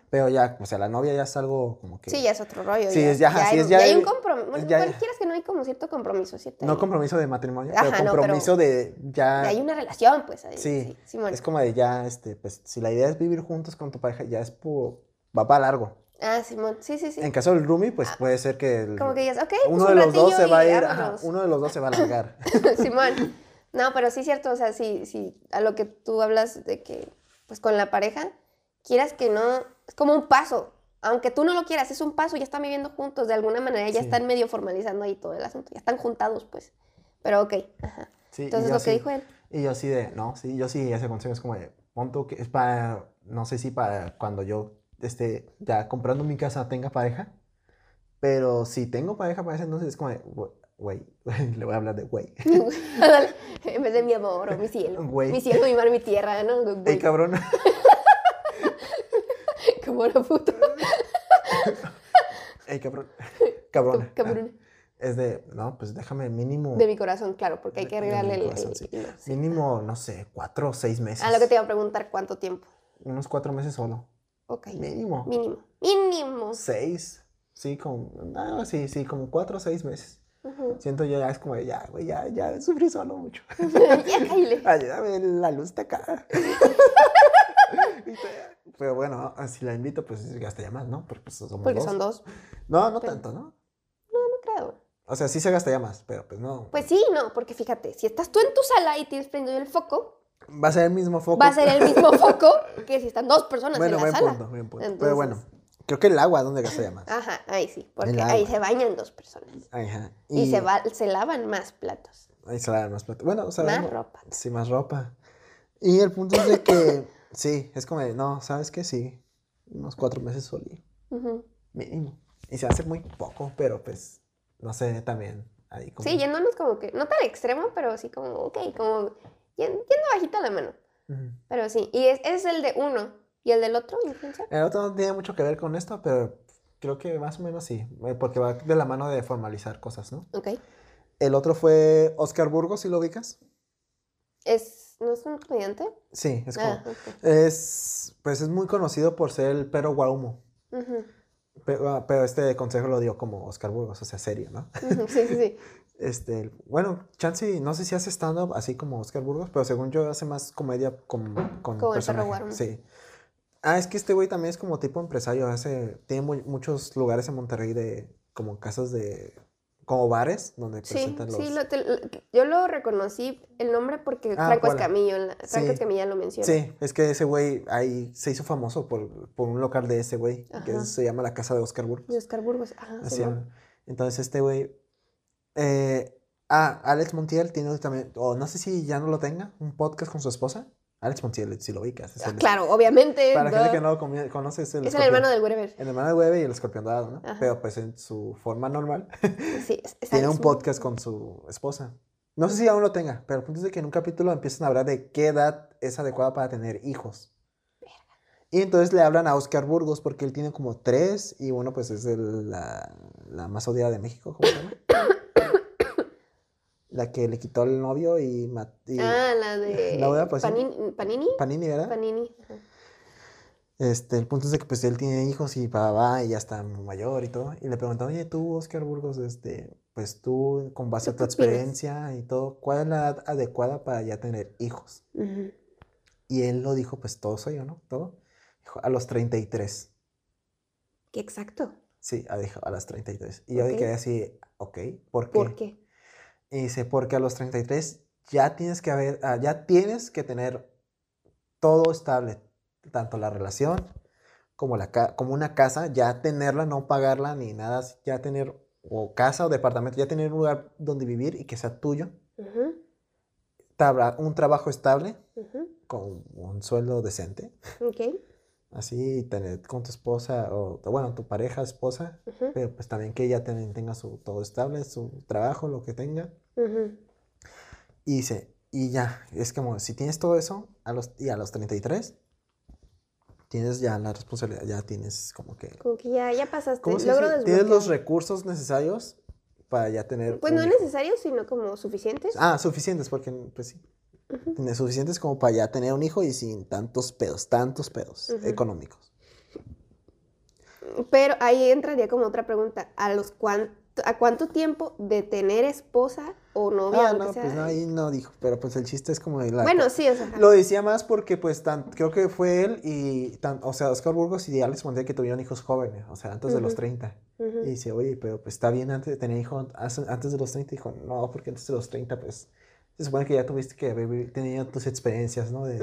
Pero ya, o sea, la novia ya es algo como que... Sí, ya es otro rollo. Sí, es ya- ya, sí, hay, es ya ya hay un compromiso. Bueno, quieras que no hay como cierto compromiso, ¿cierto? No compromiso de matrimonio, Ajá, pero no, compromiso de ya... ya hay una relación, pues. ahí, Sí, sí, Simón. Es como de ya, este, pues, si la idea es vivir juntos con tu pareja, ya es por... va para largo. Ah, Simón, sí, sí, sí. En caso del roomie, pues puede ser que... el- Como que digas, ok, uno pues de los dos se va a ir, ajá, uno de los dos se va a largar. Simón. No, pero sí es cierto, o sea, sí, sí, a lo que tú hablas de que, pues con la pareja, quieras que no, es como un paso. Aunque tú no lo quieras, es un paso, ya están viviendo juntos, de alguna manera ya Sí. están medio formalizando ahí todo el asunto, ya están juntados, pues. Pero ok, ajá. Sí, Entonces lo que dijo él. Y yo sí de, no, sí, yo sí, ese consejo es como de, pon tú que es para, no sé si para cuando yo esté ya comprando mi casa tenga pareja, pero si tengo pareja para ese entonces es como de, "Güey, le voy a hablar de güey. En vez de mi amor o mi cielo. Güey. Mi cielo, mi mar, mi tierra, ¿no? Ey, cabrón, como la puta. ey, cabrón, cabrón. Cabrón. Es de, no, pues déjame mínimo, De mi corazón, claro, porque hay que arreglarle el... corazón, el- sí. el- mínimo, no sé, cuatro o seis meses. Ah, lo que te iba a preguntar, ¿cuánto tiempo? Unos cuatro meses solo, Ok. mínimo. Mínimo. Mínimo. Seis, sí, como, no, sí, sí, como cuatro o seis meses. Siento yo ya es como ya, güey, ya, ya sufrí solo mucho. ya, cállale. Ayúdame, la luz está acá. Pero bueno, si la invito, pues gasta ya más, ¿no? Porque pues somos Porque dos. son dos. No, no Pero- tanto, ¿no? No creo. O sea, sí se gasta ya más, pero pues no. Pues sí, no, porque fíjate, si estás tú en tu sala y tienes prendido el foco, Va a ser el mismo foco. va a ser el mismo foco que si están dos personas Bueno, en la buen sala. punto, buen punto. Pero Entonces- bueno, creo que el agua, ¿dónde gasta más? Ajá, ahí sí, porque ahí se bañan dos personas. Ajá. Y, se, va, se lavan más platos, Ahí se lavan más plata. Bueno, o sea, más no- ropa. Sí, más ropa. Y el punto es de que, sí, es como de, no, ¿sabes qué? Sí, unos cuatro meses solí, mínimo. Y se hace muy poco, pero pues, no sé, también. Ahí como... Sí, yéndonos como que, no tan extremo, pero sí como, ok, como yen- yendo bajita la mano. Pero sí, y es, es el de uno. ¿Y el del otro, influencer? El otro no tiene mucho que ver con esto, pero creo que más o menos sí, eh, porque va de la mano de formalizar cosas, ¿no? Ok. El otro fue Oscar Burgos, ¿sí lo ubicas? ¿Es, ¿No es un comediante? Sí, es como... Ah, ok. Es, pues es muy conocido por ser el pero guaumo. Ujú, Pero, pero este consejo lo dio como Oscar Burgos, o sea, serio, ¿no? Sí, sí, sí. Este, bueno, Chansey, no sé si hace stand-up así como Oscar Burgos, pero según yo hace más comedia con, con Como el perro guarumo. Sí. Ah, es que este güey también es como tipo empresario, hace, tiene mu- muchos lugares en Monterrey de, como casas de, como bares, donde Sí, presentan los... sí, lo- te- lo- yo lo reconocí el nombre porque Ah, Franco. Escamillo, Franco Sí. Escamilla lo menciona. Sí, es que ese güey ahí se hizo famoso por, por un local de ese güey, que se llama la Casa de Oscar Burgos. De Oscar Burgos. Ajá, Así sí. Entonces este güey... eh, ah, Alex Montiel tiene también, o no sé si ya no lo tenga, un podcast con su esposa. Alex Montiel, si lo ubicas. es Ah, el- claro, obviamente. Para la gente que no lo conoce, es el, es el hermano del Wherever. El hermano de Webe y el escorpión dorado, ¿no? Ajá. Pero pues en su forma normal Sí, es- es tiene un podcast con su esposa. No sé si aún lo tenga, pero el punto es de que en un capítulo empiezan a hablar de qué edad es adecuada para tener hijos. Y entonces le hablan a Oscar Burgos porque él tiene como tres y uno pues es el- la, la más odiada de México, ¿cómo se llama? La que le quitó el novio y, y Ah, la de La voy a pasar. Panini, Panini. Panini, ¿verdad? Panini. ajá. Este, el punto es de que pues él tiene hijos y va, va, y ya está mayor y todo. Y le preguntan, oye, tú, Oscar Burgos, este, pues tú, con base a tu experiencia y todo, ¿cuál es la edad adecuada para ya tener hijos? Y él lo dijo, pues todo soy yo, ¿no? Todo. Dijo, a los 33. ¿Qué exacto? Sí, ah, dijo, a las 33. Y yo Ok. quedé así, ok, ¿por qué? ¿Por qué? Y dice, porque a los 33 ya tienes que haber, ah, ya tienes que tener todo estable, tanto la relación como, la ca- como una casa, ya tenerla, no pagarla ni nada, ya tener o casa o departamento, ya tener un lugar donde vivir y que sea tuyo, tabla- un trabajo estable con un sueldo decente, Ok. Así tener con tu esposa o, bueno, tu pareja, esposa, ujú, pero pues también que ella también tenga su todo estable, su trabajo, lo que tenga. Y dice, y ya, es como, si tienes todo eso, a los, y a los 33, tienes ya la responsabilidad, ya tienes como que... Como que ya, ya pasaste. ¿Cómo se Logro dice? Tienes los recursos necesarios para ya tener... Pues un no es hijo. necesario, sino como suficientes. Ah, suficientes, porque pues sí. Tienes suficientes como para ya tener un hijo y sin tantos pedos, tantos pedos económicos. Pero ahí entraría como otra pregunta. ¿A los cuánto, a cuánto tiempo de tener esposa o novia Ah, no, sea? pues no, ahí no dijo, pero pues el chiste es como de la... Bueno, sí, o sea. Lo decía más porque, pues, tan, creo que fue él y, tan, o sea, Oscar Burgos y Alex Montiel que tuvieron hijos jóvenes, o sea, antes de los Ujú. 30. ujú. Y dice, oye, pero pues está bien antes de tener hijos, antes de los 30. Dijo, no, porque antes de los 30, pues, se supone que ya tuviste que haber tenido tus experiencias, ¿no? De,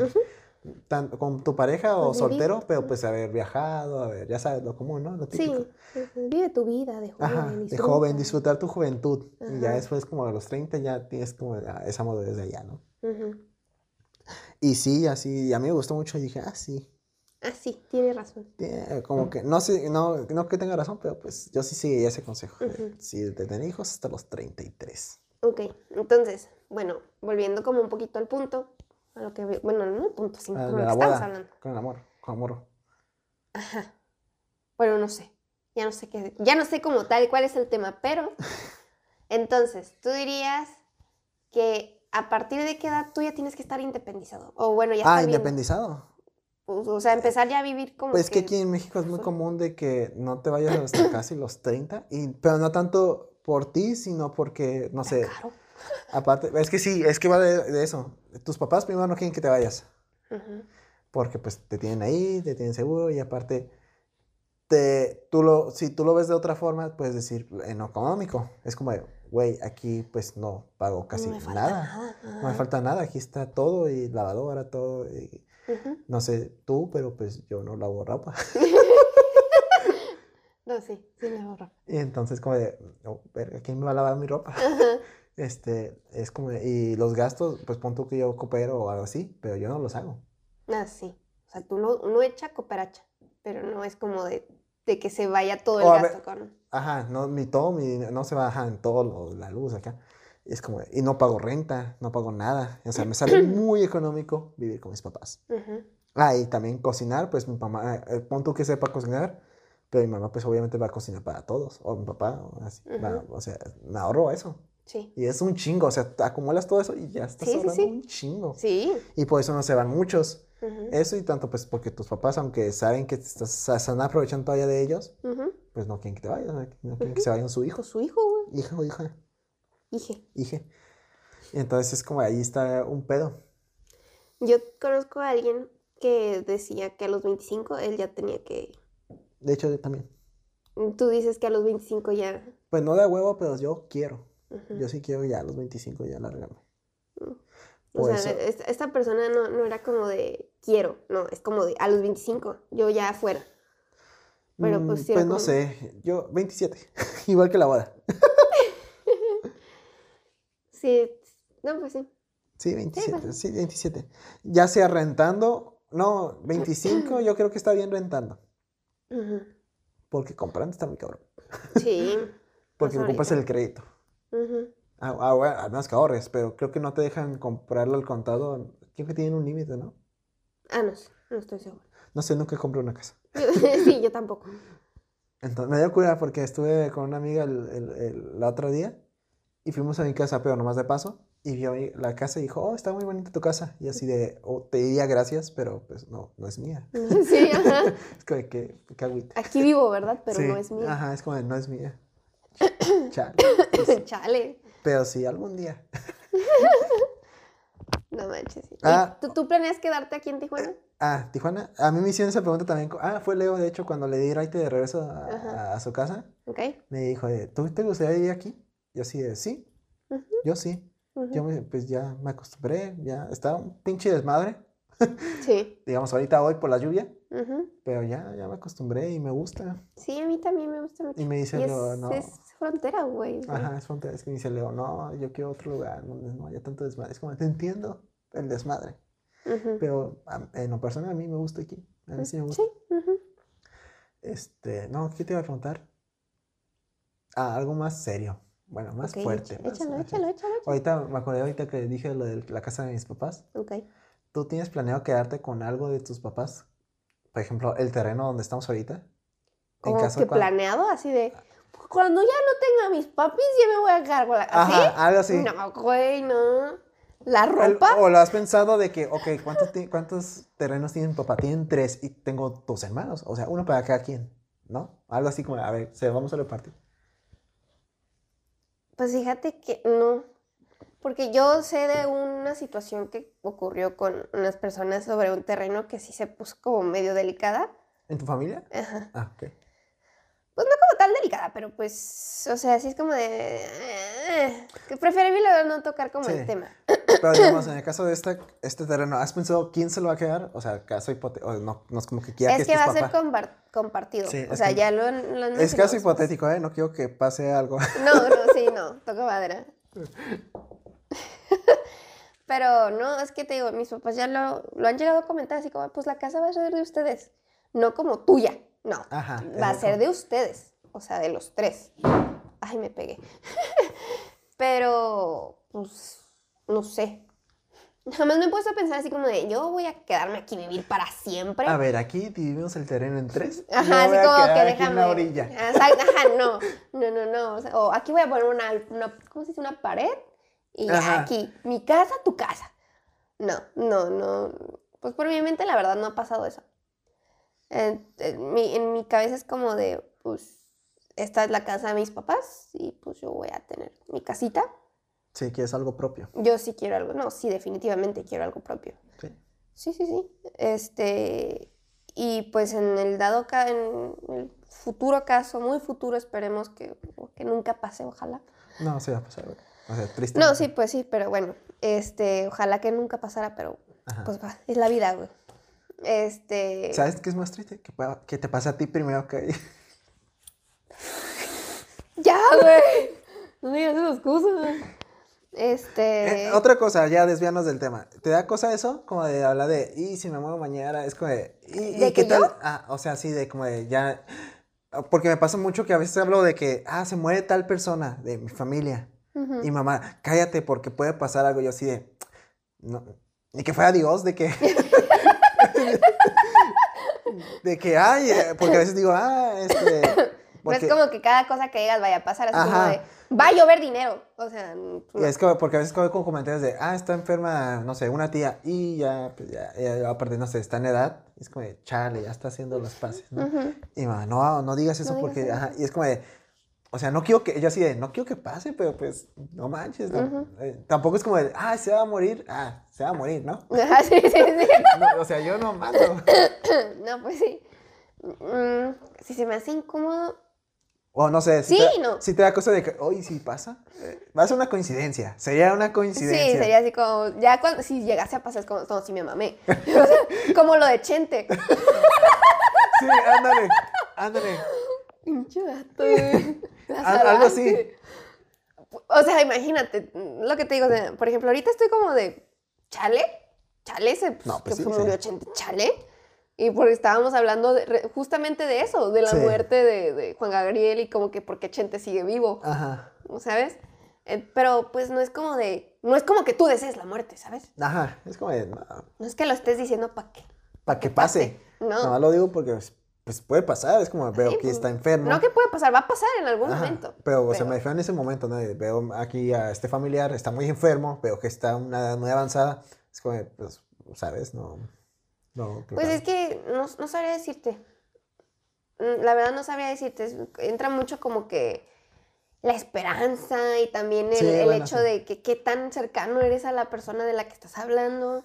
tan- con tu pareja o Pues, vivir. soltero, pero pues haber viajado, haber, ya sabes, lo común, ¿no? Lo típico. Sí, vive tu vida de joven. Ajá, de joven, disfrutar tu juventud. Y ya después, como a los 30, ya tienes como esa madurez de allá, ¿no? Y sí, así, y a mí me gustó mucho y dije, ah, sí, Ah, sí, tiene razón. Tiene como que, no sé, no, no que tenga razón, pero pues yo sí seguiría ese consejo. Sí, de tener hijos hasta los 33. Ok, entonces, bueno, volviendo como un poquito al punto, a lo que, bueno, no al punto, sino Ah, como de lo que estamos hablando. con el amor, con amor. Ajá. Bueno, no sé, ya no sé qué, ya no sé como tal cuál es el tema, pero, entonces, tú dirías que a partir de qué edad tú ya tienes que estar independizado, o bueno, ya Ah, independizado. pues, o sea, empezar ya a vivir como Pues que que- aquí en México es muy común de que no te vayas hasta casi los 30, y, pero no tanto por ti, sino porque, no sé, Caro. Aparte, es que sí, es que va de, de eso. Tus papás primero no quieren que te vayas. Porque pues te tienen ahí, te tienen seguro y aparte, te, tú lo, si tú lo ves de otra forma, puedes decir en económico. Es como, güey, aquí pues no pago casi no nada. nada. No me falta nada, aquí está todo y lavadora, todo. y no sé tú, pero pues yo no lavo ropa. No, sí, sí me ahorro. Y entonces como de, "Oh, ¿quién me va a lavar mi ropa? Ajá. Este, es como, y los gastos, pues pon tú que yo coopero o algo así, pero yo no los hago. Ah, sí. O sea, tú no, uno echa cooperacha, pero no es como de, de que se vaya todo el O gasto ver- con... Ajá, no, mi todo, mi, no se baja en todo lo- la luz acá. Es como, y no pago renta, no pago nada. O sea, me sale muy económico vivir con mis papás. Ah, y también cocinar, pues mi mamá, eh, pon tú que sepa cocinar, pero mi mamá pues obviamente va a cocinar para todos, o mi papá, o así. va- Ujú. o sea, me ahorro eso. Sí. Y es un chingo, o sea, acumulas todo eso y ya estás Sí, sí, un chingo. Sí. Y por eso no se van muchos. Eso y tanto pues porque tus papás, aunque saben que te estás, están aprovechando todavía de ellos, pues no quieren que te vayas, no quieren que se vayan su hijo, su hijo, güey. hija o hija. Dije. Y entonces es como ahí está un pedo. Yo conozco a alguien que decía que a los 25 él ya tenía que... De hecho, yo también. Tú dices que a los 25 ya... Pues no de huevo, pero yo quiero. Yo sí quiero ya a los 25 ya largarme. O Por sea, eso- esta, persona no, no era como de quiero, no, es como de a los 25, yo ya afuera. Pero pues Mm, sí pues no sé, yo 27, igual que la boda. Sí, no, pues sí. Sí, 27, pues. sí, 27. Ya sea rentando, no, 25 yo creo que está bien rentando. Porque comprando está muy cabrón. Sí. Porque Más ocupas ahorita. el crédito. Ujú. Ah, ah, bueno, a menos que ahorres, pero creo que no te dejan comprarlo al contado. Creo que tienen un límite, ¿no? Ah, no sé, no estoy segura. No sé, nunca compré una casa. sí, yo tampoco. Entonces, me dio cura porque estuve con una amiga el, el- el- el otro día y fuimos a mi casa, pero nomás de paso. y vio la casa y dijo, oh, está muy bonita tu casa. Y así de, oh, te diría gracias, pero pues no, no es mía. Sí, ajá. Es como que, agüita. Aquí vivo, ¿verdad? Pero Sí, no es mío. Ajá, es como de, no es mía. Chale. Chale. Pero sí, algún día. No manches. ¿Y Ah. ¿Tú, ¿Tú planeas quedarte aquí en Tijuana? Ah, Tijuana. A mí me hicieron esa pregunta también. Ah, fue Leo, de hecho, cuando le di raite de regreso a, su casa. ¿Ok? Me dijo, de, ¿tú te gustaría vivir aquí? Yo así de, sí. Yo sí. Yo me- pues ya me acostumbré. Ya estaba un pinche desmadre. Sí. Digamos, ahorita hoy por la lluvia. Pero ya, ya me acostumbré y me gusta. Sí, a mí también me gusta mucho. Y me dice Y es, Leo, no. es frontera, güey. Ajá, es frontera. Es que me dice Leo, no, yo quiero otro lugar donde no haya tanto desmadre. Es como, te entiendo el desmadre. Pero a- en lo personal a mí me gusta aquí. A mí sí me gusta. Sí. ujú. Este, no, ¿qué te iba a preguntar? Ah, algo más serio. Bueno, más fuerte. más- échalo, échalo. échalo. Ahorita me acordé ahorita que dije lo de la casa de mis papás. Ok. ¿Tú tienes planeado quedarte con algo de tus papás? Por ejemplo, el terreno donde estamos ahorita. En Como caso que cuan- planeado, así de. Cuando ya no tenga a mis papis, ya me voy a la. ¿Así? Ajá, algo así. No, güey, no. ¿La El- ropa? o lo has pensado de que, ok, ¿cuántos, cuántos terrenos tiene mi papá? Tienen tres y tengo dos hermanos. O sea, uno para cada quien, ¿no? Algo así como, a ver, se, vamos a repartir. Pues fíjate que no. Porque yo sé de una situación que ocurrió con unas personas sobre un terreno que sí se puso como medio delicada. ¿En tu familia? Ajá. Ah, ok. Pues no como tal delicada, pero pues, o sea, así es como de... eh, que preferible no tocar como Sí. el tema. Pero digamos, en el caso de este, este terreno, ¿has pensado quién se lo va a quedar? O sea, caso hipotético, no, no es como que quiera es que que va a ser compartido. Sí, o sea, ya lo, lo Es caso hipotético, ¿eh? No quiero que pase algo. No, no, sí, no, toco madera. Pero no, es que te digo, mis papás ya lo, lo han llegado a comentar así como, pues la casa va a ser de ustedes, no como tuya, no, Ajá. va a ser de ustedes, o sea, de los tres. Ay, me pegué. Pero, pues, no sé. Jamás me he puesto a pensar así como de, yo voy a quedarme aquí vivir para siempre. A ver, aquí dividimos el terreno en tres. Ajá, así como que quedar aquí déjame. en la orilla. Exacto, ajá, no. No, no, no. O, sea, o aquí voy a poner una, una, ¿cómo se dice? Una pared. Y Ajá. aquí, mi casa, tu casa. No, no, no. Pues por mi mente, la verdad, no ha pasado eso. En, en mi, en mi cabeza es como de, pues, esta es la casa de mis papás y pues yo voy a tener mi casita. Sí, que es algo propio. Yo sí quiero algo, no, sí, definitivamente quiero algo propio. Sí. Sí, sí, sí. Este, y pues en el dado ca en el futuro caso, muy futuro, esperemos que, que nunca pase, ojalá. No, se va a pasar. O sea, triste. No, sí, pues sí, pero bueno, este, ojalá que nunca pasara, pero Ajá. pues va, es la vida, güey. Este, ¿Sabes qué es más triste? Que, te pase a ti primero que ya, güey. No digas esas cosas. Este, Eh, otra cosa, ya desviarnos del tema. ¿Te da cosa eso? Como de hablar de, y si me muero mañana, es como de, ¿y, y ¿De qué tal? yo? Ah, o sea, sí, de como de ya. Porque me pasa mucho que a veces hablo de que, ah, se muere tal persona de mi familia. Ujú. Y mamá, cállate porque puede pasar algo. Yo así de, no, ni que fuera Dios, de que. de que, ay, eh, porque a veces digo, ah, este. no es porque- como que cada cosa que digas vaya a pasar, así como de, va a llover dinero. O sea, no. Y es como, porque a veces con comentarios de, ah, está enferma, no sé, una tía, y ya, pues ya, ya, aparte, no sé, está en edad, y es como de, chale, ya está haciendo los pases, ¿no? Ujú. Y mamá, no, no digas eso No digas porque, eso. ajá, y es como de, o sea, no quiero que, yo así de, no quiero que pase, pero pues, no manches, no, eh, tampoco es como de, ah, se va a morir, ah, se va a morir, ¿no? Ajá, sí, sí, sí. No, o sea, yo no mato. No, pues sí. Mm, si se me hace incómodo. O no sé, si, Sí, te, no. si te da cosa de que, oye, si pasa, eh, va a ser una coincidencia, sería una coincidencia. Sí, sería así como. Ya cuando. Si llegase a pasar, es como, no, si me mamé. O sea, como lo de Chente. Sí, ándale, ándale. Pinche vato, güey. Algo así. O sea, imagínate, lo que te digo, o sea, por ejemplo, ahorita estoy como de chale, chale, se, pues, No, pues que sí, se sí. murió Chente, chale. Y porque estábamos hablando de- justamente de eso, de la Sí. muerte de, de Juan Gabriel y como que porque Chente sigue vivo. Ajá, ¿sabes? Eh, pero pues no es como de, no es como que tú desees la muerte, ¿sabes? ajá, es como de, no, No es que lo estés diciendo para qué. para que pase. No. Nada más lo digo porque pues, pues puede pasar, es como veo Sí, que pues, está enfermo. No que puede pasar, va a pasar en algún Ajá, momento. Pero, o sea, me refiero en ese momento, ¿no? Veo aquí a este familiar, está muy enfermo, veo que está una edad muy avanzada. Es como, pues, ¿sabes? No. No. Pues que- es que no, no sabría decirte. Mm, La verdad no sabría decirte. Entra mucho como que la esperanza y también el, Sí, el bueno, hecho sí. de que qué tan cercano eres a la persona de la que estás hablando.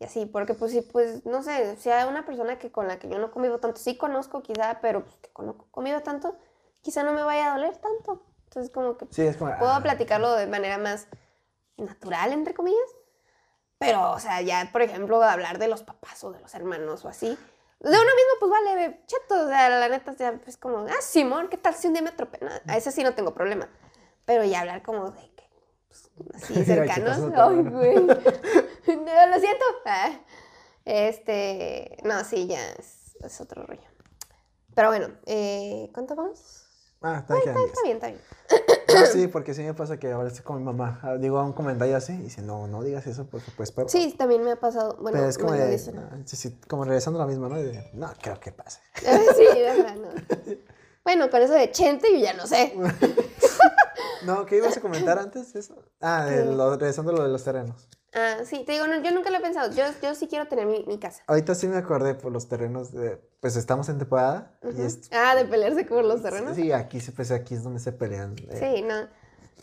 Y así, porque pues sí, pues no sé, si hay una persona que con la que yo no convivo tanto, sí conozco quizá, pero pues, que no convivo tanto, quizá no me vaya a doler tanto. Entonces como que Sí, es como. puedo ah, platicarlo de manera más natural, entre comillas. Pero, o sea, ya, por ejemplo, hablar de los papás o de los hermanos o así. De uno mismo, pues vale, cheto. O sea, la neta, sea, pues como, ah, Simón, ¿qué tal si un día me atropella? A ese sí no tengo problema. Pero ya hablar como de así Ay, cercanos. Ay, no güey. No, lo siento. Ah, Este, no, sí, ya es, es otro rollo. Pero bueno, eh, ¿cuánto vamos? Ah, está diez. Está bien, está bien. Ah, sí, porque sí me pasa que ahora estoy con mi mamá. ah, Digo un comentario así y dice, no, no digas eso porque pues puede Sí, también me ha pasado. Bueno, Pero es como de, dicen. ah, sí, sí, como regresando a la misma, ¿no? De, no, creo que pase. sí, sea, no. Bueno, con eso de Chente yo ya no sé. No, ¿qué ibas a comentar antes? Eso? Ah, de ¿Qué? lo, regresando a lo de los terrenos. Ah, sí, te digo, no, yo nunca lo he pensado. Yo, yo sí quiero tener mi, mi casa. Ahorita sí me acordé por los terrenos de, pues estamos en temporada y Ujú. es, Ah, de pelearse por los terrenos. Sí, Sí, aquí, pues aquí es donde se pelean. eh, no.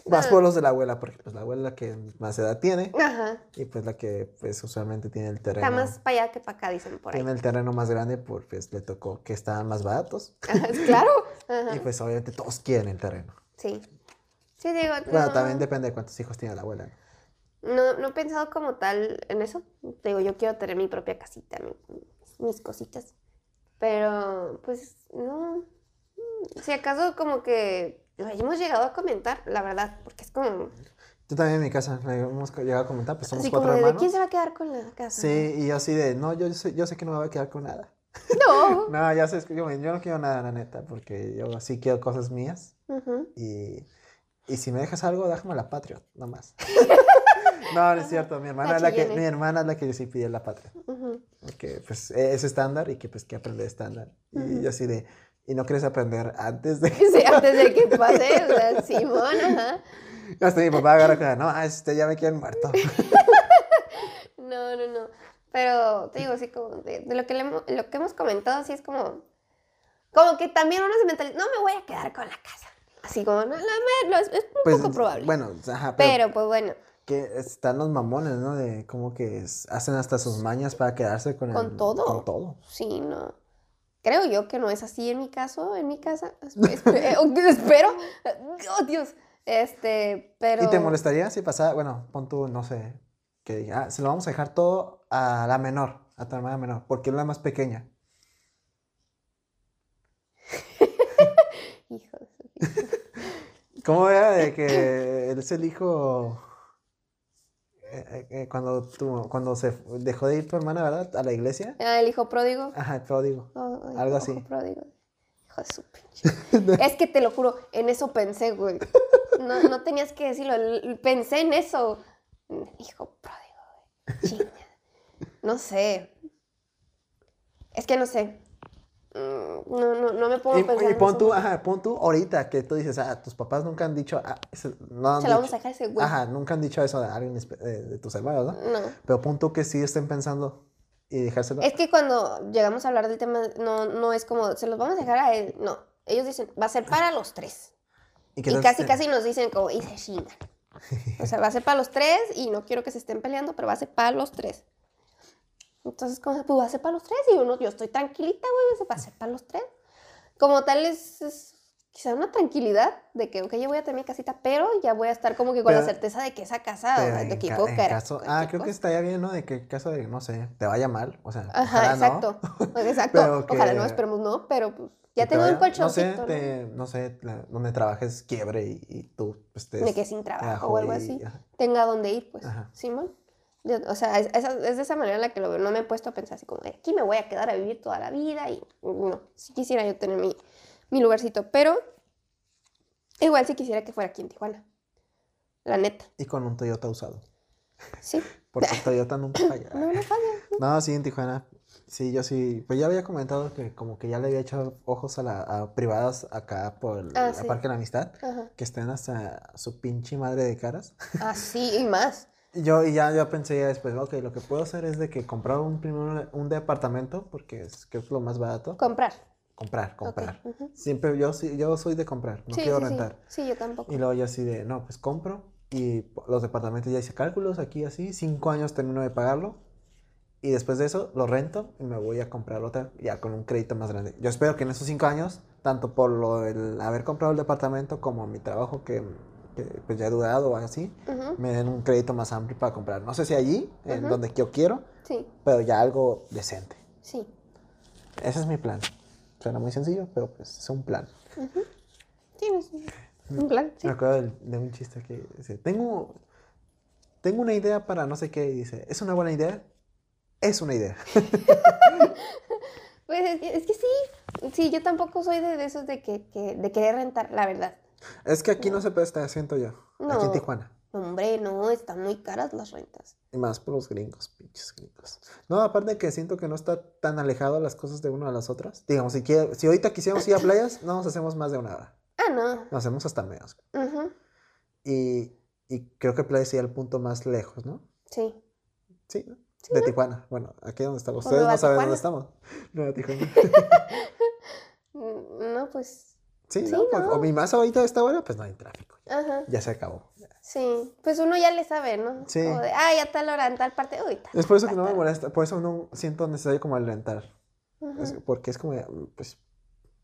Más Ah. por los de la abuela, porque pues la abuela es la que más edad tiene Ajá. y pues la que pues usualmente tiene el terreno. Está más para allá que para acá, dicen por ahí. Tiene el terreno más grande porque pues le tocó que estaban más baratos Ajá, claro. y pues obviamente todos quieren el terreno. Sí. Sí, digo. Bueno, no, también depende de cuántos hijos tiene la abuela. ¿no? no, he pensado como tal en eso. Te digo, yo quiero tener mi propia casita, mi- mis cositas. Pero, pues, no. Si acaso, como que lo hemos llegado a comentar, la verdad, porque es como. Yo también en mi casa, le hemos llegado a comentar, pues somos Así como cuatro de, ¿de hermanos. quién se va a quedar con la casa? Sí, y yo así de, no, yo sé, yo sé que no me voy a quedar con nada. No. No, ya sé, yo, yo no quiero nada, la neta, porque yo sí quiero cosas mías. Ujú. Y, y si me dejas algo, déjame la Patriot, nomás. no, no es cierto, mi hermana, es la que, mi hermana es la que sí pide la Patriot. Porque pues es estándar y que pues que aprende estándar. Y yo así de, ¿y no quieres aprender antes de...? Sí, antes de que pase, o sea, Simón, ajá. Hasta mi papá agarra no, este ya me quieren muerto. No, no, no. Pero te digo, así como de, de lo, que le hemos, lo que hemos comentado, así es como. Como que también uno se mentaliza, no me voy a quedar con la casa. Así como, no, no, es, es un Pues, poco probable. Bueno, ajá, pero, pero pues bueno, que están los mamones, ¿no? De como que hacen hasta sus mañas para quedarse con, Con el- todo. Con todo. sí, no. Creo yo que no es así en mi caso, en mi casa. O- espero. Oh, Dios. Este, pero. ¿Y te molestaría si pasara, bueno, pon tú, no sé, que diga, ah, se lo vamos a dejar todo a la menor, a tu hermana menor, porque es la más pequeña. Hijo de su- ¿Cómo era de que él es el hijo eh, eh, eh, cuando, tu- cuando se dejó de ir tu hermana, ¿verdad? A la iglesia? Ah, el hijo pródigo. Ajá, el pródigo. Oh, ay, Algo así. pródigo. Hijo de su pinche. es que te lo juro, en eso pensé, güey. No, no tenías que decirlo, pensé en eso. Hijo pródigo, güey. Chinga. No sé. Es que no sé. No, no, no me pongo Y, pensar. y pon tú, ajá, pon tú ahorita que tú dices, ah, tus papás nunca han dicho, ah, ese- no han Se la vamos dicho- a dejar ese güey. Ajá, nunca han dicho eso de alguien de, de tus hermanos, ¿no? No. Pero pon tú que sí estén pensando y dejárselo. Es que cuando llegamos a hablar del tema, no, no es como, se los vamos a dejar a él. No. Ellos dicen, va a ser para los tres. Y casi, estén- casi nos dicen como, y se chingan. O sea, va a ser para los tres y no quiero que se estén peleando, pero va a ser para los tres. Entonces, como, pues va a ser para los tres y uno, yo estoy tranquilita, güey, va a ser para los tres. Como tal es, es quizá una tranquilidad de que, ok, yo voy a tener mi casita, pero ya voy a estar como que con la Pero- certeza de que esa casa, o sea, de que ca- caso- ah, cualquier creo que estaría bien, ¿no? De que en caso de, no sé, te vaya mal, o sea, Ajá, ojalá no. exacto. Exacto. Pero Ojalá que- no, esperemos no, pero pues, ya que te tengo un vaya- No sé, colchoncito, ¿no? te- no sé, la- donde trabajes quiebre y, y tú pues, estés Me quedé sin trabajo o algo y- así. ajá. tenga dónde ir, pues. Simón. Yo- o sea, es, es de esa manera en la que lo veo. No me he puesto a pensar así como, "Ay, aquí me voy a quedar a vivir toda la vida y no. Si quisiera yo tener mi, mi lugarcito, pero igual si quisiera que fuera aquí en Tijuana. La neta. Y con un Toyota usado. Sí. Porque Toyota nunca falla. No, no falla. No, sí, en Tijuana. Sí, yo sí. Pues ya había comentado que como que ya le había echado ojos a, la, a privadas acá por el Ah, sí. Parque de la Amistad, Ajá. que estén hasta su pinche madre de caras. Así y más. Yo y ya, ya pensé ya después, ok, lo que puedo hacer es de que comprar un primero un departamento, porque es, creo que es lo más barato. Comprar. Comprar, comprar. Siempre yo sí, yo soy de comprar, no sí, quiero sí, sí. rentar. Sí, yo tampoco. Y luego ya así de, no, pues compro y los departamentos ya hice cálculos aquí así, cinco años termino de pagarlo y después de eso lo rento y me voy a comprar otra ya con un crédito más grande. Yo espero que en esos cinco años, tanto por lo del haber comprado el departamento como mi trabajo que, que, pues ya he durado o así, me den un crédito más amplio para comprar. No sé si allí, en Ujú. donde yo quiero, Sí, pero ya algo decente. sí. Ese es mi plan. Suena muy sencillo, pero pues es un plan. Sí, no sé. Un plan, sí. Me acuerdo de, un chiste que dice, tengo, tengo una idea para no sé qué, y dice, ¿es una buena idea? Es una idea. Pues es que, es que sí. Sí, yo tampoco soy de, de esos de que, que- de querer rentar, la verdad. Es que aquí no se presta, siento yo. Aquí en. Tijuana. Hombre, no, están muy caras las rentas. Y más por los gringos, pinches gringos. No, aparte que siento que no está tan alejado las cosas de una a las otras. Digamos, si, quiere- si ahorita quisiéramos ir a playas, no nos hacemos más de una hora. Ah, no. Nos hacemos hasta menos. Y, y creo que playa sería el punto más lejos, ¿no? Sí. Sí, ¿no? de Tijuana. Bueno, aquí donde estamos. ¿O Ustedes no saben Tijuana? dónde estamos. Nueva Tijuana. No, pues. Sí, Sí, ¿no? Pues, ¿no? O mi más ahorita a esta hora, pues no hay tráfico. Ajá. Ya se acabó. Sí. Pues uno ya le sabe, ¿no? Sí. Como de, ah, ya tal hora, en tal parte. Uy, tal. Es por eso que no me molesta, por eso no siento necesario como. Es- porque es como, de, pues,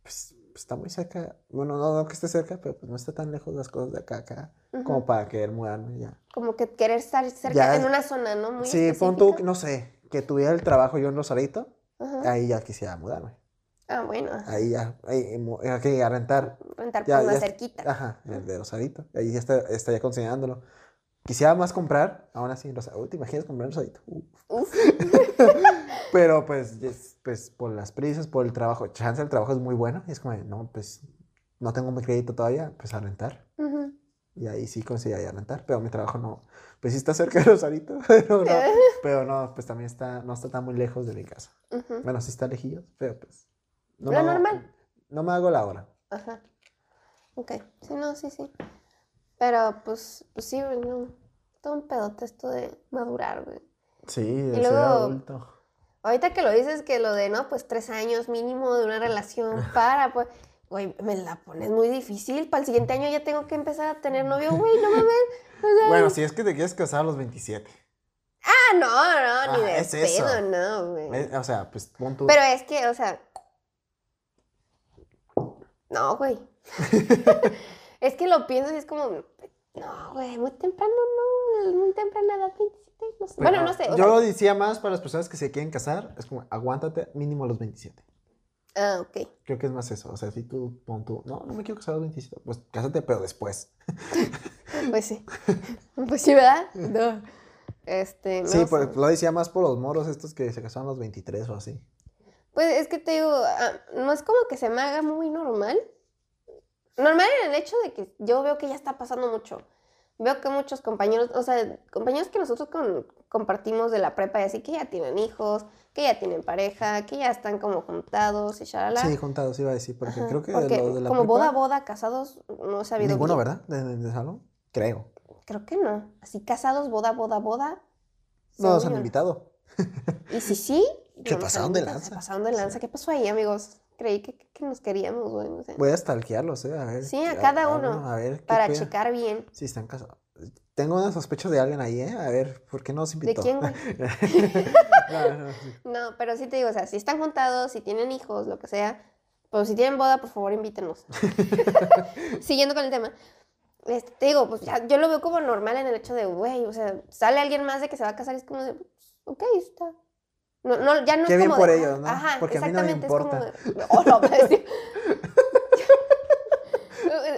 pues, está muy cerca. Bueno, no, no que esté cerca, pero pues no está tan lejos las cosas de acá a acá. Como para querer mudarme ya. Como que querer estar cerca Ya- en una zona, ¿no? Muy Sí, pon tú, no sé, que tuviera el trabajo yo en Rosarito, Ajá. ahí ya quisiera mudarme. Ah, bueno. Ahí ya, ahí, mu- aquí a rentar. Rentar Ya, por más ya- cerquita. Ajá, el de Rosarito. Ahí ya está, estaría considerándolo. Quisiera más comprar, aún así. Uy, ¿Te imaginas comprar en Rosarito? Uf. Uf. Pero pues, es- pues por las prisas, por el trabajo, chance el trabajo es muy bueno. Y es como, no, pues no tengo mi crédito todavía, pues a rentar. Ujú. Y ahí sí conseguiría rentar, pero mi trabajo no, pues sí está cerca de Rosarito, pero no, pero no, pues también está, no está tan muy lejos de mi casa. Ujú. Bueno, sí está lejillos, pero pues. No hago- normal. No me hago la hora. Ajá. Ok. Sí, no, sí, sí. Pero pues, pues sí, no. Todo un pedote esto de madurar, güey. Sí, de Y ser adulto. Ahorita que lo dices, que lo de, no, pues tres años mínimo de una relación para, pues, güey, me la pones muy difícil. Para el siguiente año ya tengo que empezar a tener novio, güey, no mames. O sea, Bueno, si es que te quieres casar a los 27. ah, no, no, ni Ah, de es eso. pedo, no, güey. Eh, O sea, pues pon tu. Pero es que, o sea. No, güey. es que lo pienso y es como. No, güey, muy temprano, no. Muy temprana edad, 27. No sé. Bueno, no sé. Yo sea- lo decía más para las personas que se quieren casar, es como, aguántate mínimo a los 27. Ah, ok. Creo que es más eso. O sea, si tú pon tú, no, no me quiero casar a los 27, pues cásate, pero después. Pues sí. pues sí, ¿verdad? No. Este, no sí, por- lo decía más por los moros estos que se casaron a los 23 o así. Pues es que te digo, ah, no es como que se me haga muy normal. Normal en el hecho de que yo veo que ya está pasando mucho. Veo que muchos compañeros, o sea, compañeros que nosotros con- compartimos de la prepa y así, que ya tienen hijos, que ya tienen pareja, que ya están como juntados y shalala. Sí, juntados iba a decir, porque Ajá, creo que porque de los de la como prepa, boda, boda, casados, no he sabido Ninguno, bien. ¿verdad? De, de- salón. Creo. Creo que no. Así casados, boda, boda, boda. No nos han invitado. Y si sí, Se no pasaron de lanza. Se pasaron de lanza. ¿Qué pasó ahí, amigos? Creí que, que nos queríamos, güey. o sea, Voy a stalkearlos, ¿eh? A ver. Sí, a cada uno, A ver. para pedo. checar bien. Si están casados. Tengo una sospecha de alguien ahí, ¿eh? A ver, ¿por qué no nos ¿De invitó? quién, güey? No, no, sí. No, pero sí te digo, o sea, si están juntados, si tienen hijos, lo que sea, pues si tienen boda, por favor, invítenos. Siguiendo con el tema. Este, te digo, pues ya, yo lo veo como normal en el hecho de, güey, o sea, sale alguien más de que se va a casar y es como de, pues, ok, está. No, no, ya no Qué es bien como por de, ellos, ¿no? Ajá, Porque a mí no me exactamente, es como importa. de, oh, no, pues.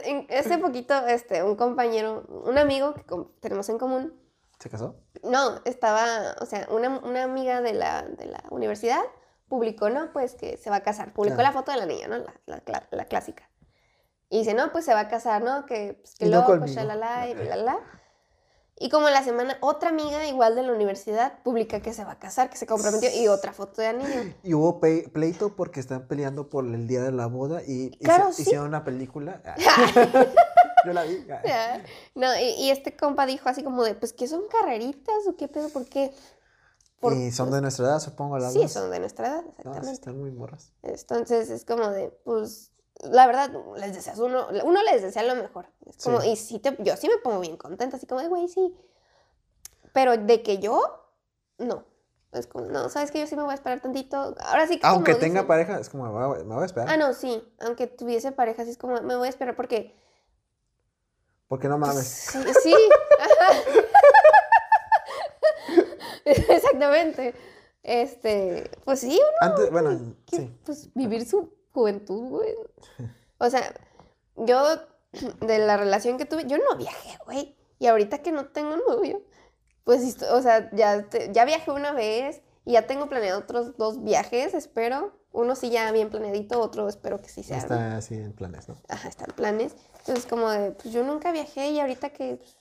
En- Hace poquito, este, un compañero, un amigo que tenemos en común, ¿Se casó? no, estaba, o sea, una, una amiga de la, de la universidad publicó, ¿no? Pues que se va a casar. Publicó Claro. la foto de la niña, ¿no? La, la clásica. Y dice, no, pues se va a casar, ¿no? Que, pues, que loco, conmigo. shalala, y bla, bla. Y como en la semana, otra amiga igual de la universidad publica que se va a casar, que se comprometió, y otra foto de anillo. Y hubo pleito porque están peleando por el día de la boda y Claro, sí. hicieron una película. Yo la vi. No, y, y este compa dijo así como de, pues, ¿qué son carreritas o qué pedo? ¿Por qué? Por- Y son de nuestra edad, supongo, las Sí, dos. son de nuestra edad, No, exactamente. están muy morras. Entonces es como de, pues, la verdad, les deseas uno, uno les desea lo mejor. Es como, Sí. y sí te, yo sí me pongo bien contenta, así como de, güey, sí. Pero de que yo, no. Es como, no, sabes que yo sí me voy a esperar tantito. Ahora sí que. Aunque como tenga dicen- pareja, es como, me voy a- me voy a esperar. Ah, no, sí. Aunque tuviese pareja, sí es como, me voy a esperar porque. Porque no mames. sí, sí. Exactamente. Este, pues sí, uno Antes, bueno, que, sí. pues vivir su juventud, güey. O sea, yo de la relación que tuve, yo no viajé, güey. Y ahorita que no tengo novio, pues, o sea, ya, te- ya viajé una vez y ya tengo planeado otros dos viajes, espero. Uno sí ya bien planeadito, otro espero que sí sea. Está así en planes, ¿no? Ajá, están planes. Entonces, como de, pues yo nunca viajé y ahorita que, pues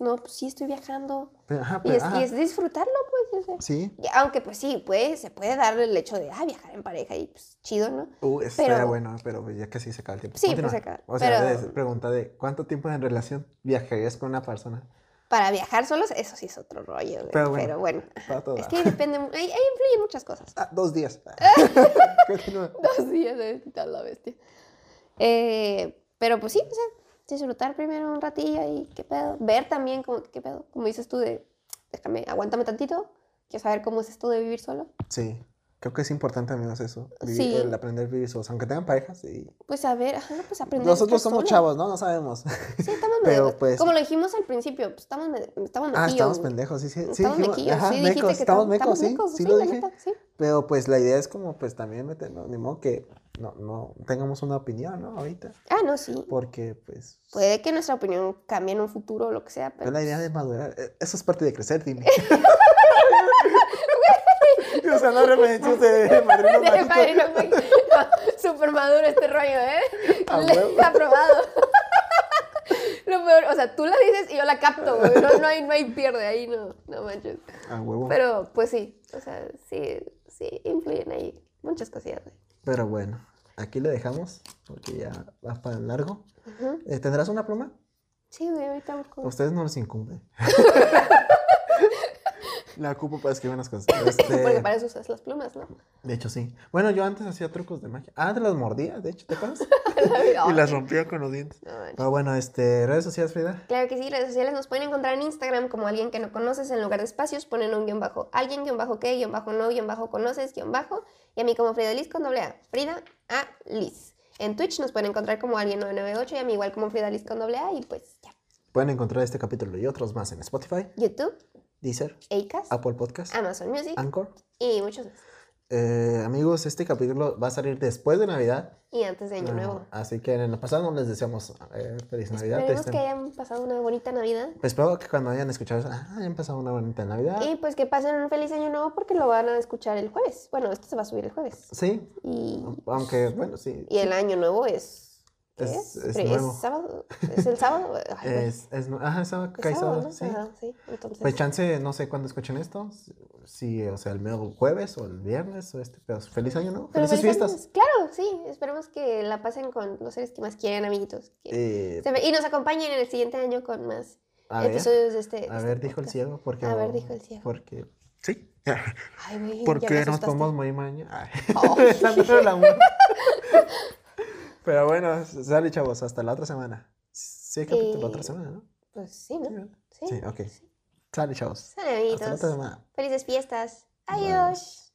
no, pues sí estoy viajando. Pero, ajá, Y es, y es disfrutarlo, pues, o sea. Sí. Aunque pues sí, se puede dar el hecho de, ah, viajar en pareja y pues chido, ¿no? Uh, Pero- bueno, pero pues ya casi se acaba el tiempo. Sí, Continúa. pues, se acaba. O sea, de- pregunta de ¿cuánto tiempo en relación viajarías con una persona? Para viajar solos, eso sí es otro rollo, güey. Pero Pero bueno, para todo es que depende, ahí, ahí influyen muchas cosas. Ah, dos días. Continúa. Dos días de quitar la bestia. Eh, pero pues sí, o sea, disfrutar primero un ratillo y qué pedo. Ver también como, qué pedo, como dices tú, de, déjame, aguántame tantito, quiero saber cómo es esto de vivir solo. Sí, creo que es importante amigos eso. vivir- Sí. El aprender a vivir solos, aunque tengan parejas. Y... Pues a ver, ajá, pues aprender. Nosotros somos solo. chavos, ¿no? No sabemos. Sí, estamos Pero, medio, pues- como lo dijimos al principio, pues estamos, estamos ah, mequillos, estamos güey. pendejos, sí, sí. Sí, Estamos dijimos, mequillos, ajá, sí, dijiste mecos, que estamos tam- mecos, sí, mecos, sí lo la dije. neta, sí. Pero pues la idea es como pues también meternos, ni modo que no, no tengamos una opinión, ¿no? Ahorita. Ah, no, sí. Porque pues... Puede que nuestra opinión cambie en un futuro o lo que sea, Pero pero la idea de madurar, eh, eso es parte de crecer, dime. o sea, no referencias de madrina De padrino. Súper maduro este rollo, ¿eh? A Le-. Aprobado. Lo peor, o sea, tú la dices y yo la capto, güey. No, no hay, no hay pierde ahí, no, no manches. A huevo. Pero, pues sí, o sea, sí, sí, influyen ahí muchas cosillas, güey. Pero bueno, aquí le dejamos, porque ya va para largo. Eh, ¿Tendrás una pluma? Sí, güey, ahorita A busco. ustedes no les incumbe. La ocupo para escribir unas cosas. Porque Este, para eso usas las plumas, ¿no? de hecho, sí. Bueno, yo antes hacía trucos de magia. Ah, te las mordía, de hecho, ¿te acuerdas? Y las rompía con los dientes. no. Pero bueno, este, redes sociales, Frida. Claro que sí, redes sociales nos pueden encontrar en Instagram como alguien que no conoces, en lugar de espacios ponen un guion bajo, alguien guion bajo qué, guion bajo no, guion bajo conoces, guion bajo, y a mí como Frida Liz con doble A, Frida A Liz. En Twitch nos pueden encontrar como alguien 998 y a mí igual como Frida Liz con doble A y pues ya. Pueden encontrar este capítulo y otros más en Spotify, YouTube, Deezer, Acast, Apple Podcast, Amazon Music Anchor. y muchos más. Eh, amigos, este capítulo va a salir después de Navidad. Y antes de Año Ah, Nuevo. Así que en el pasado les deseamos eh, feliz Navidad. Esperemos que hayan pasado una bonita Navidad. Pues espero que cuando hayan escuchado eso, ah, hayan pasado una bonita Navidad. Y pues que pasen un feliz Año Nuevo porque lo van a escuchar el jueves. Bueno, esto se va a subir el jueves. Sí, Y, aunque, bueno, sí. y el Año Nuevo es... ¿Qué Es- es? es sábado? ¿Es el sábado? Ay. Es, es, ajá, cae sábado, sábado, ¿no? sí. Ajá, sí. Entonces, Pues chance, no sé cuándo escuchen esto. Si, o sea, el mero jueves o el viernes o este, pero feliz año, ¿no? pero Felices feliz fiestas. año. Claro, sí. Esperemos que la pasen con los seres que más quieren, amiguitos. que Eh, se ve- y nos acompañen en el siguiente año con más a ver, episodios de este. de a este ver, dijo el ciego, porque... A ver, dijo el ciego. Porque, sí. Ay, güey. Porque nos asustaste. podemos muy mañana. Ay, Oh. la. Pero bueno, sale chavos, hasta la otra semana. Sí, hay capítulo la otra Eh, semana, ¿no? Pues sí, ¿no? Sí. Sí, ok. Sale chavos. Sale, Hasta la otra semana. Felices fiestas. Bye. Adiós.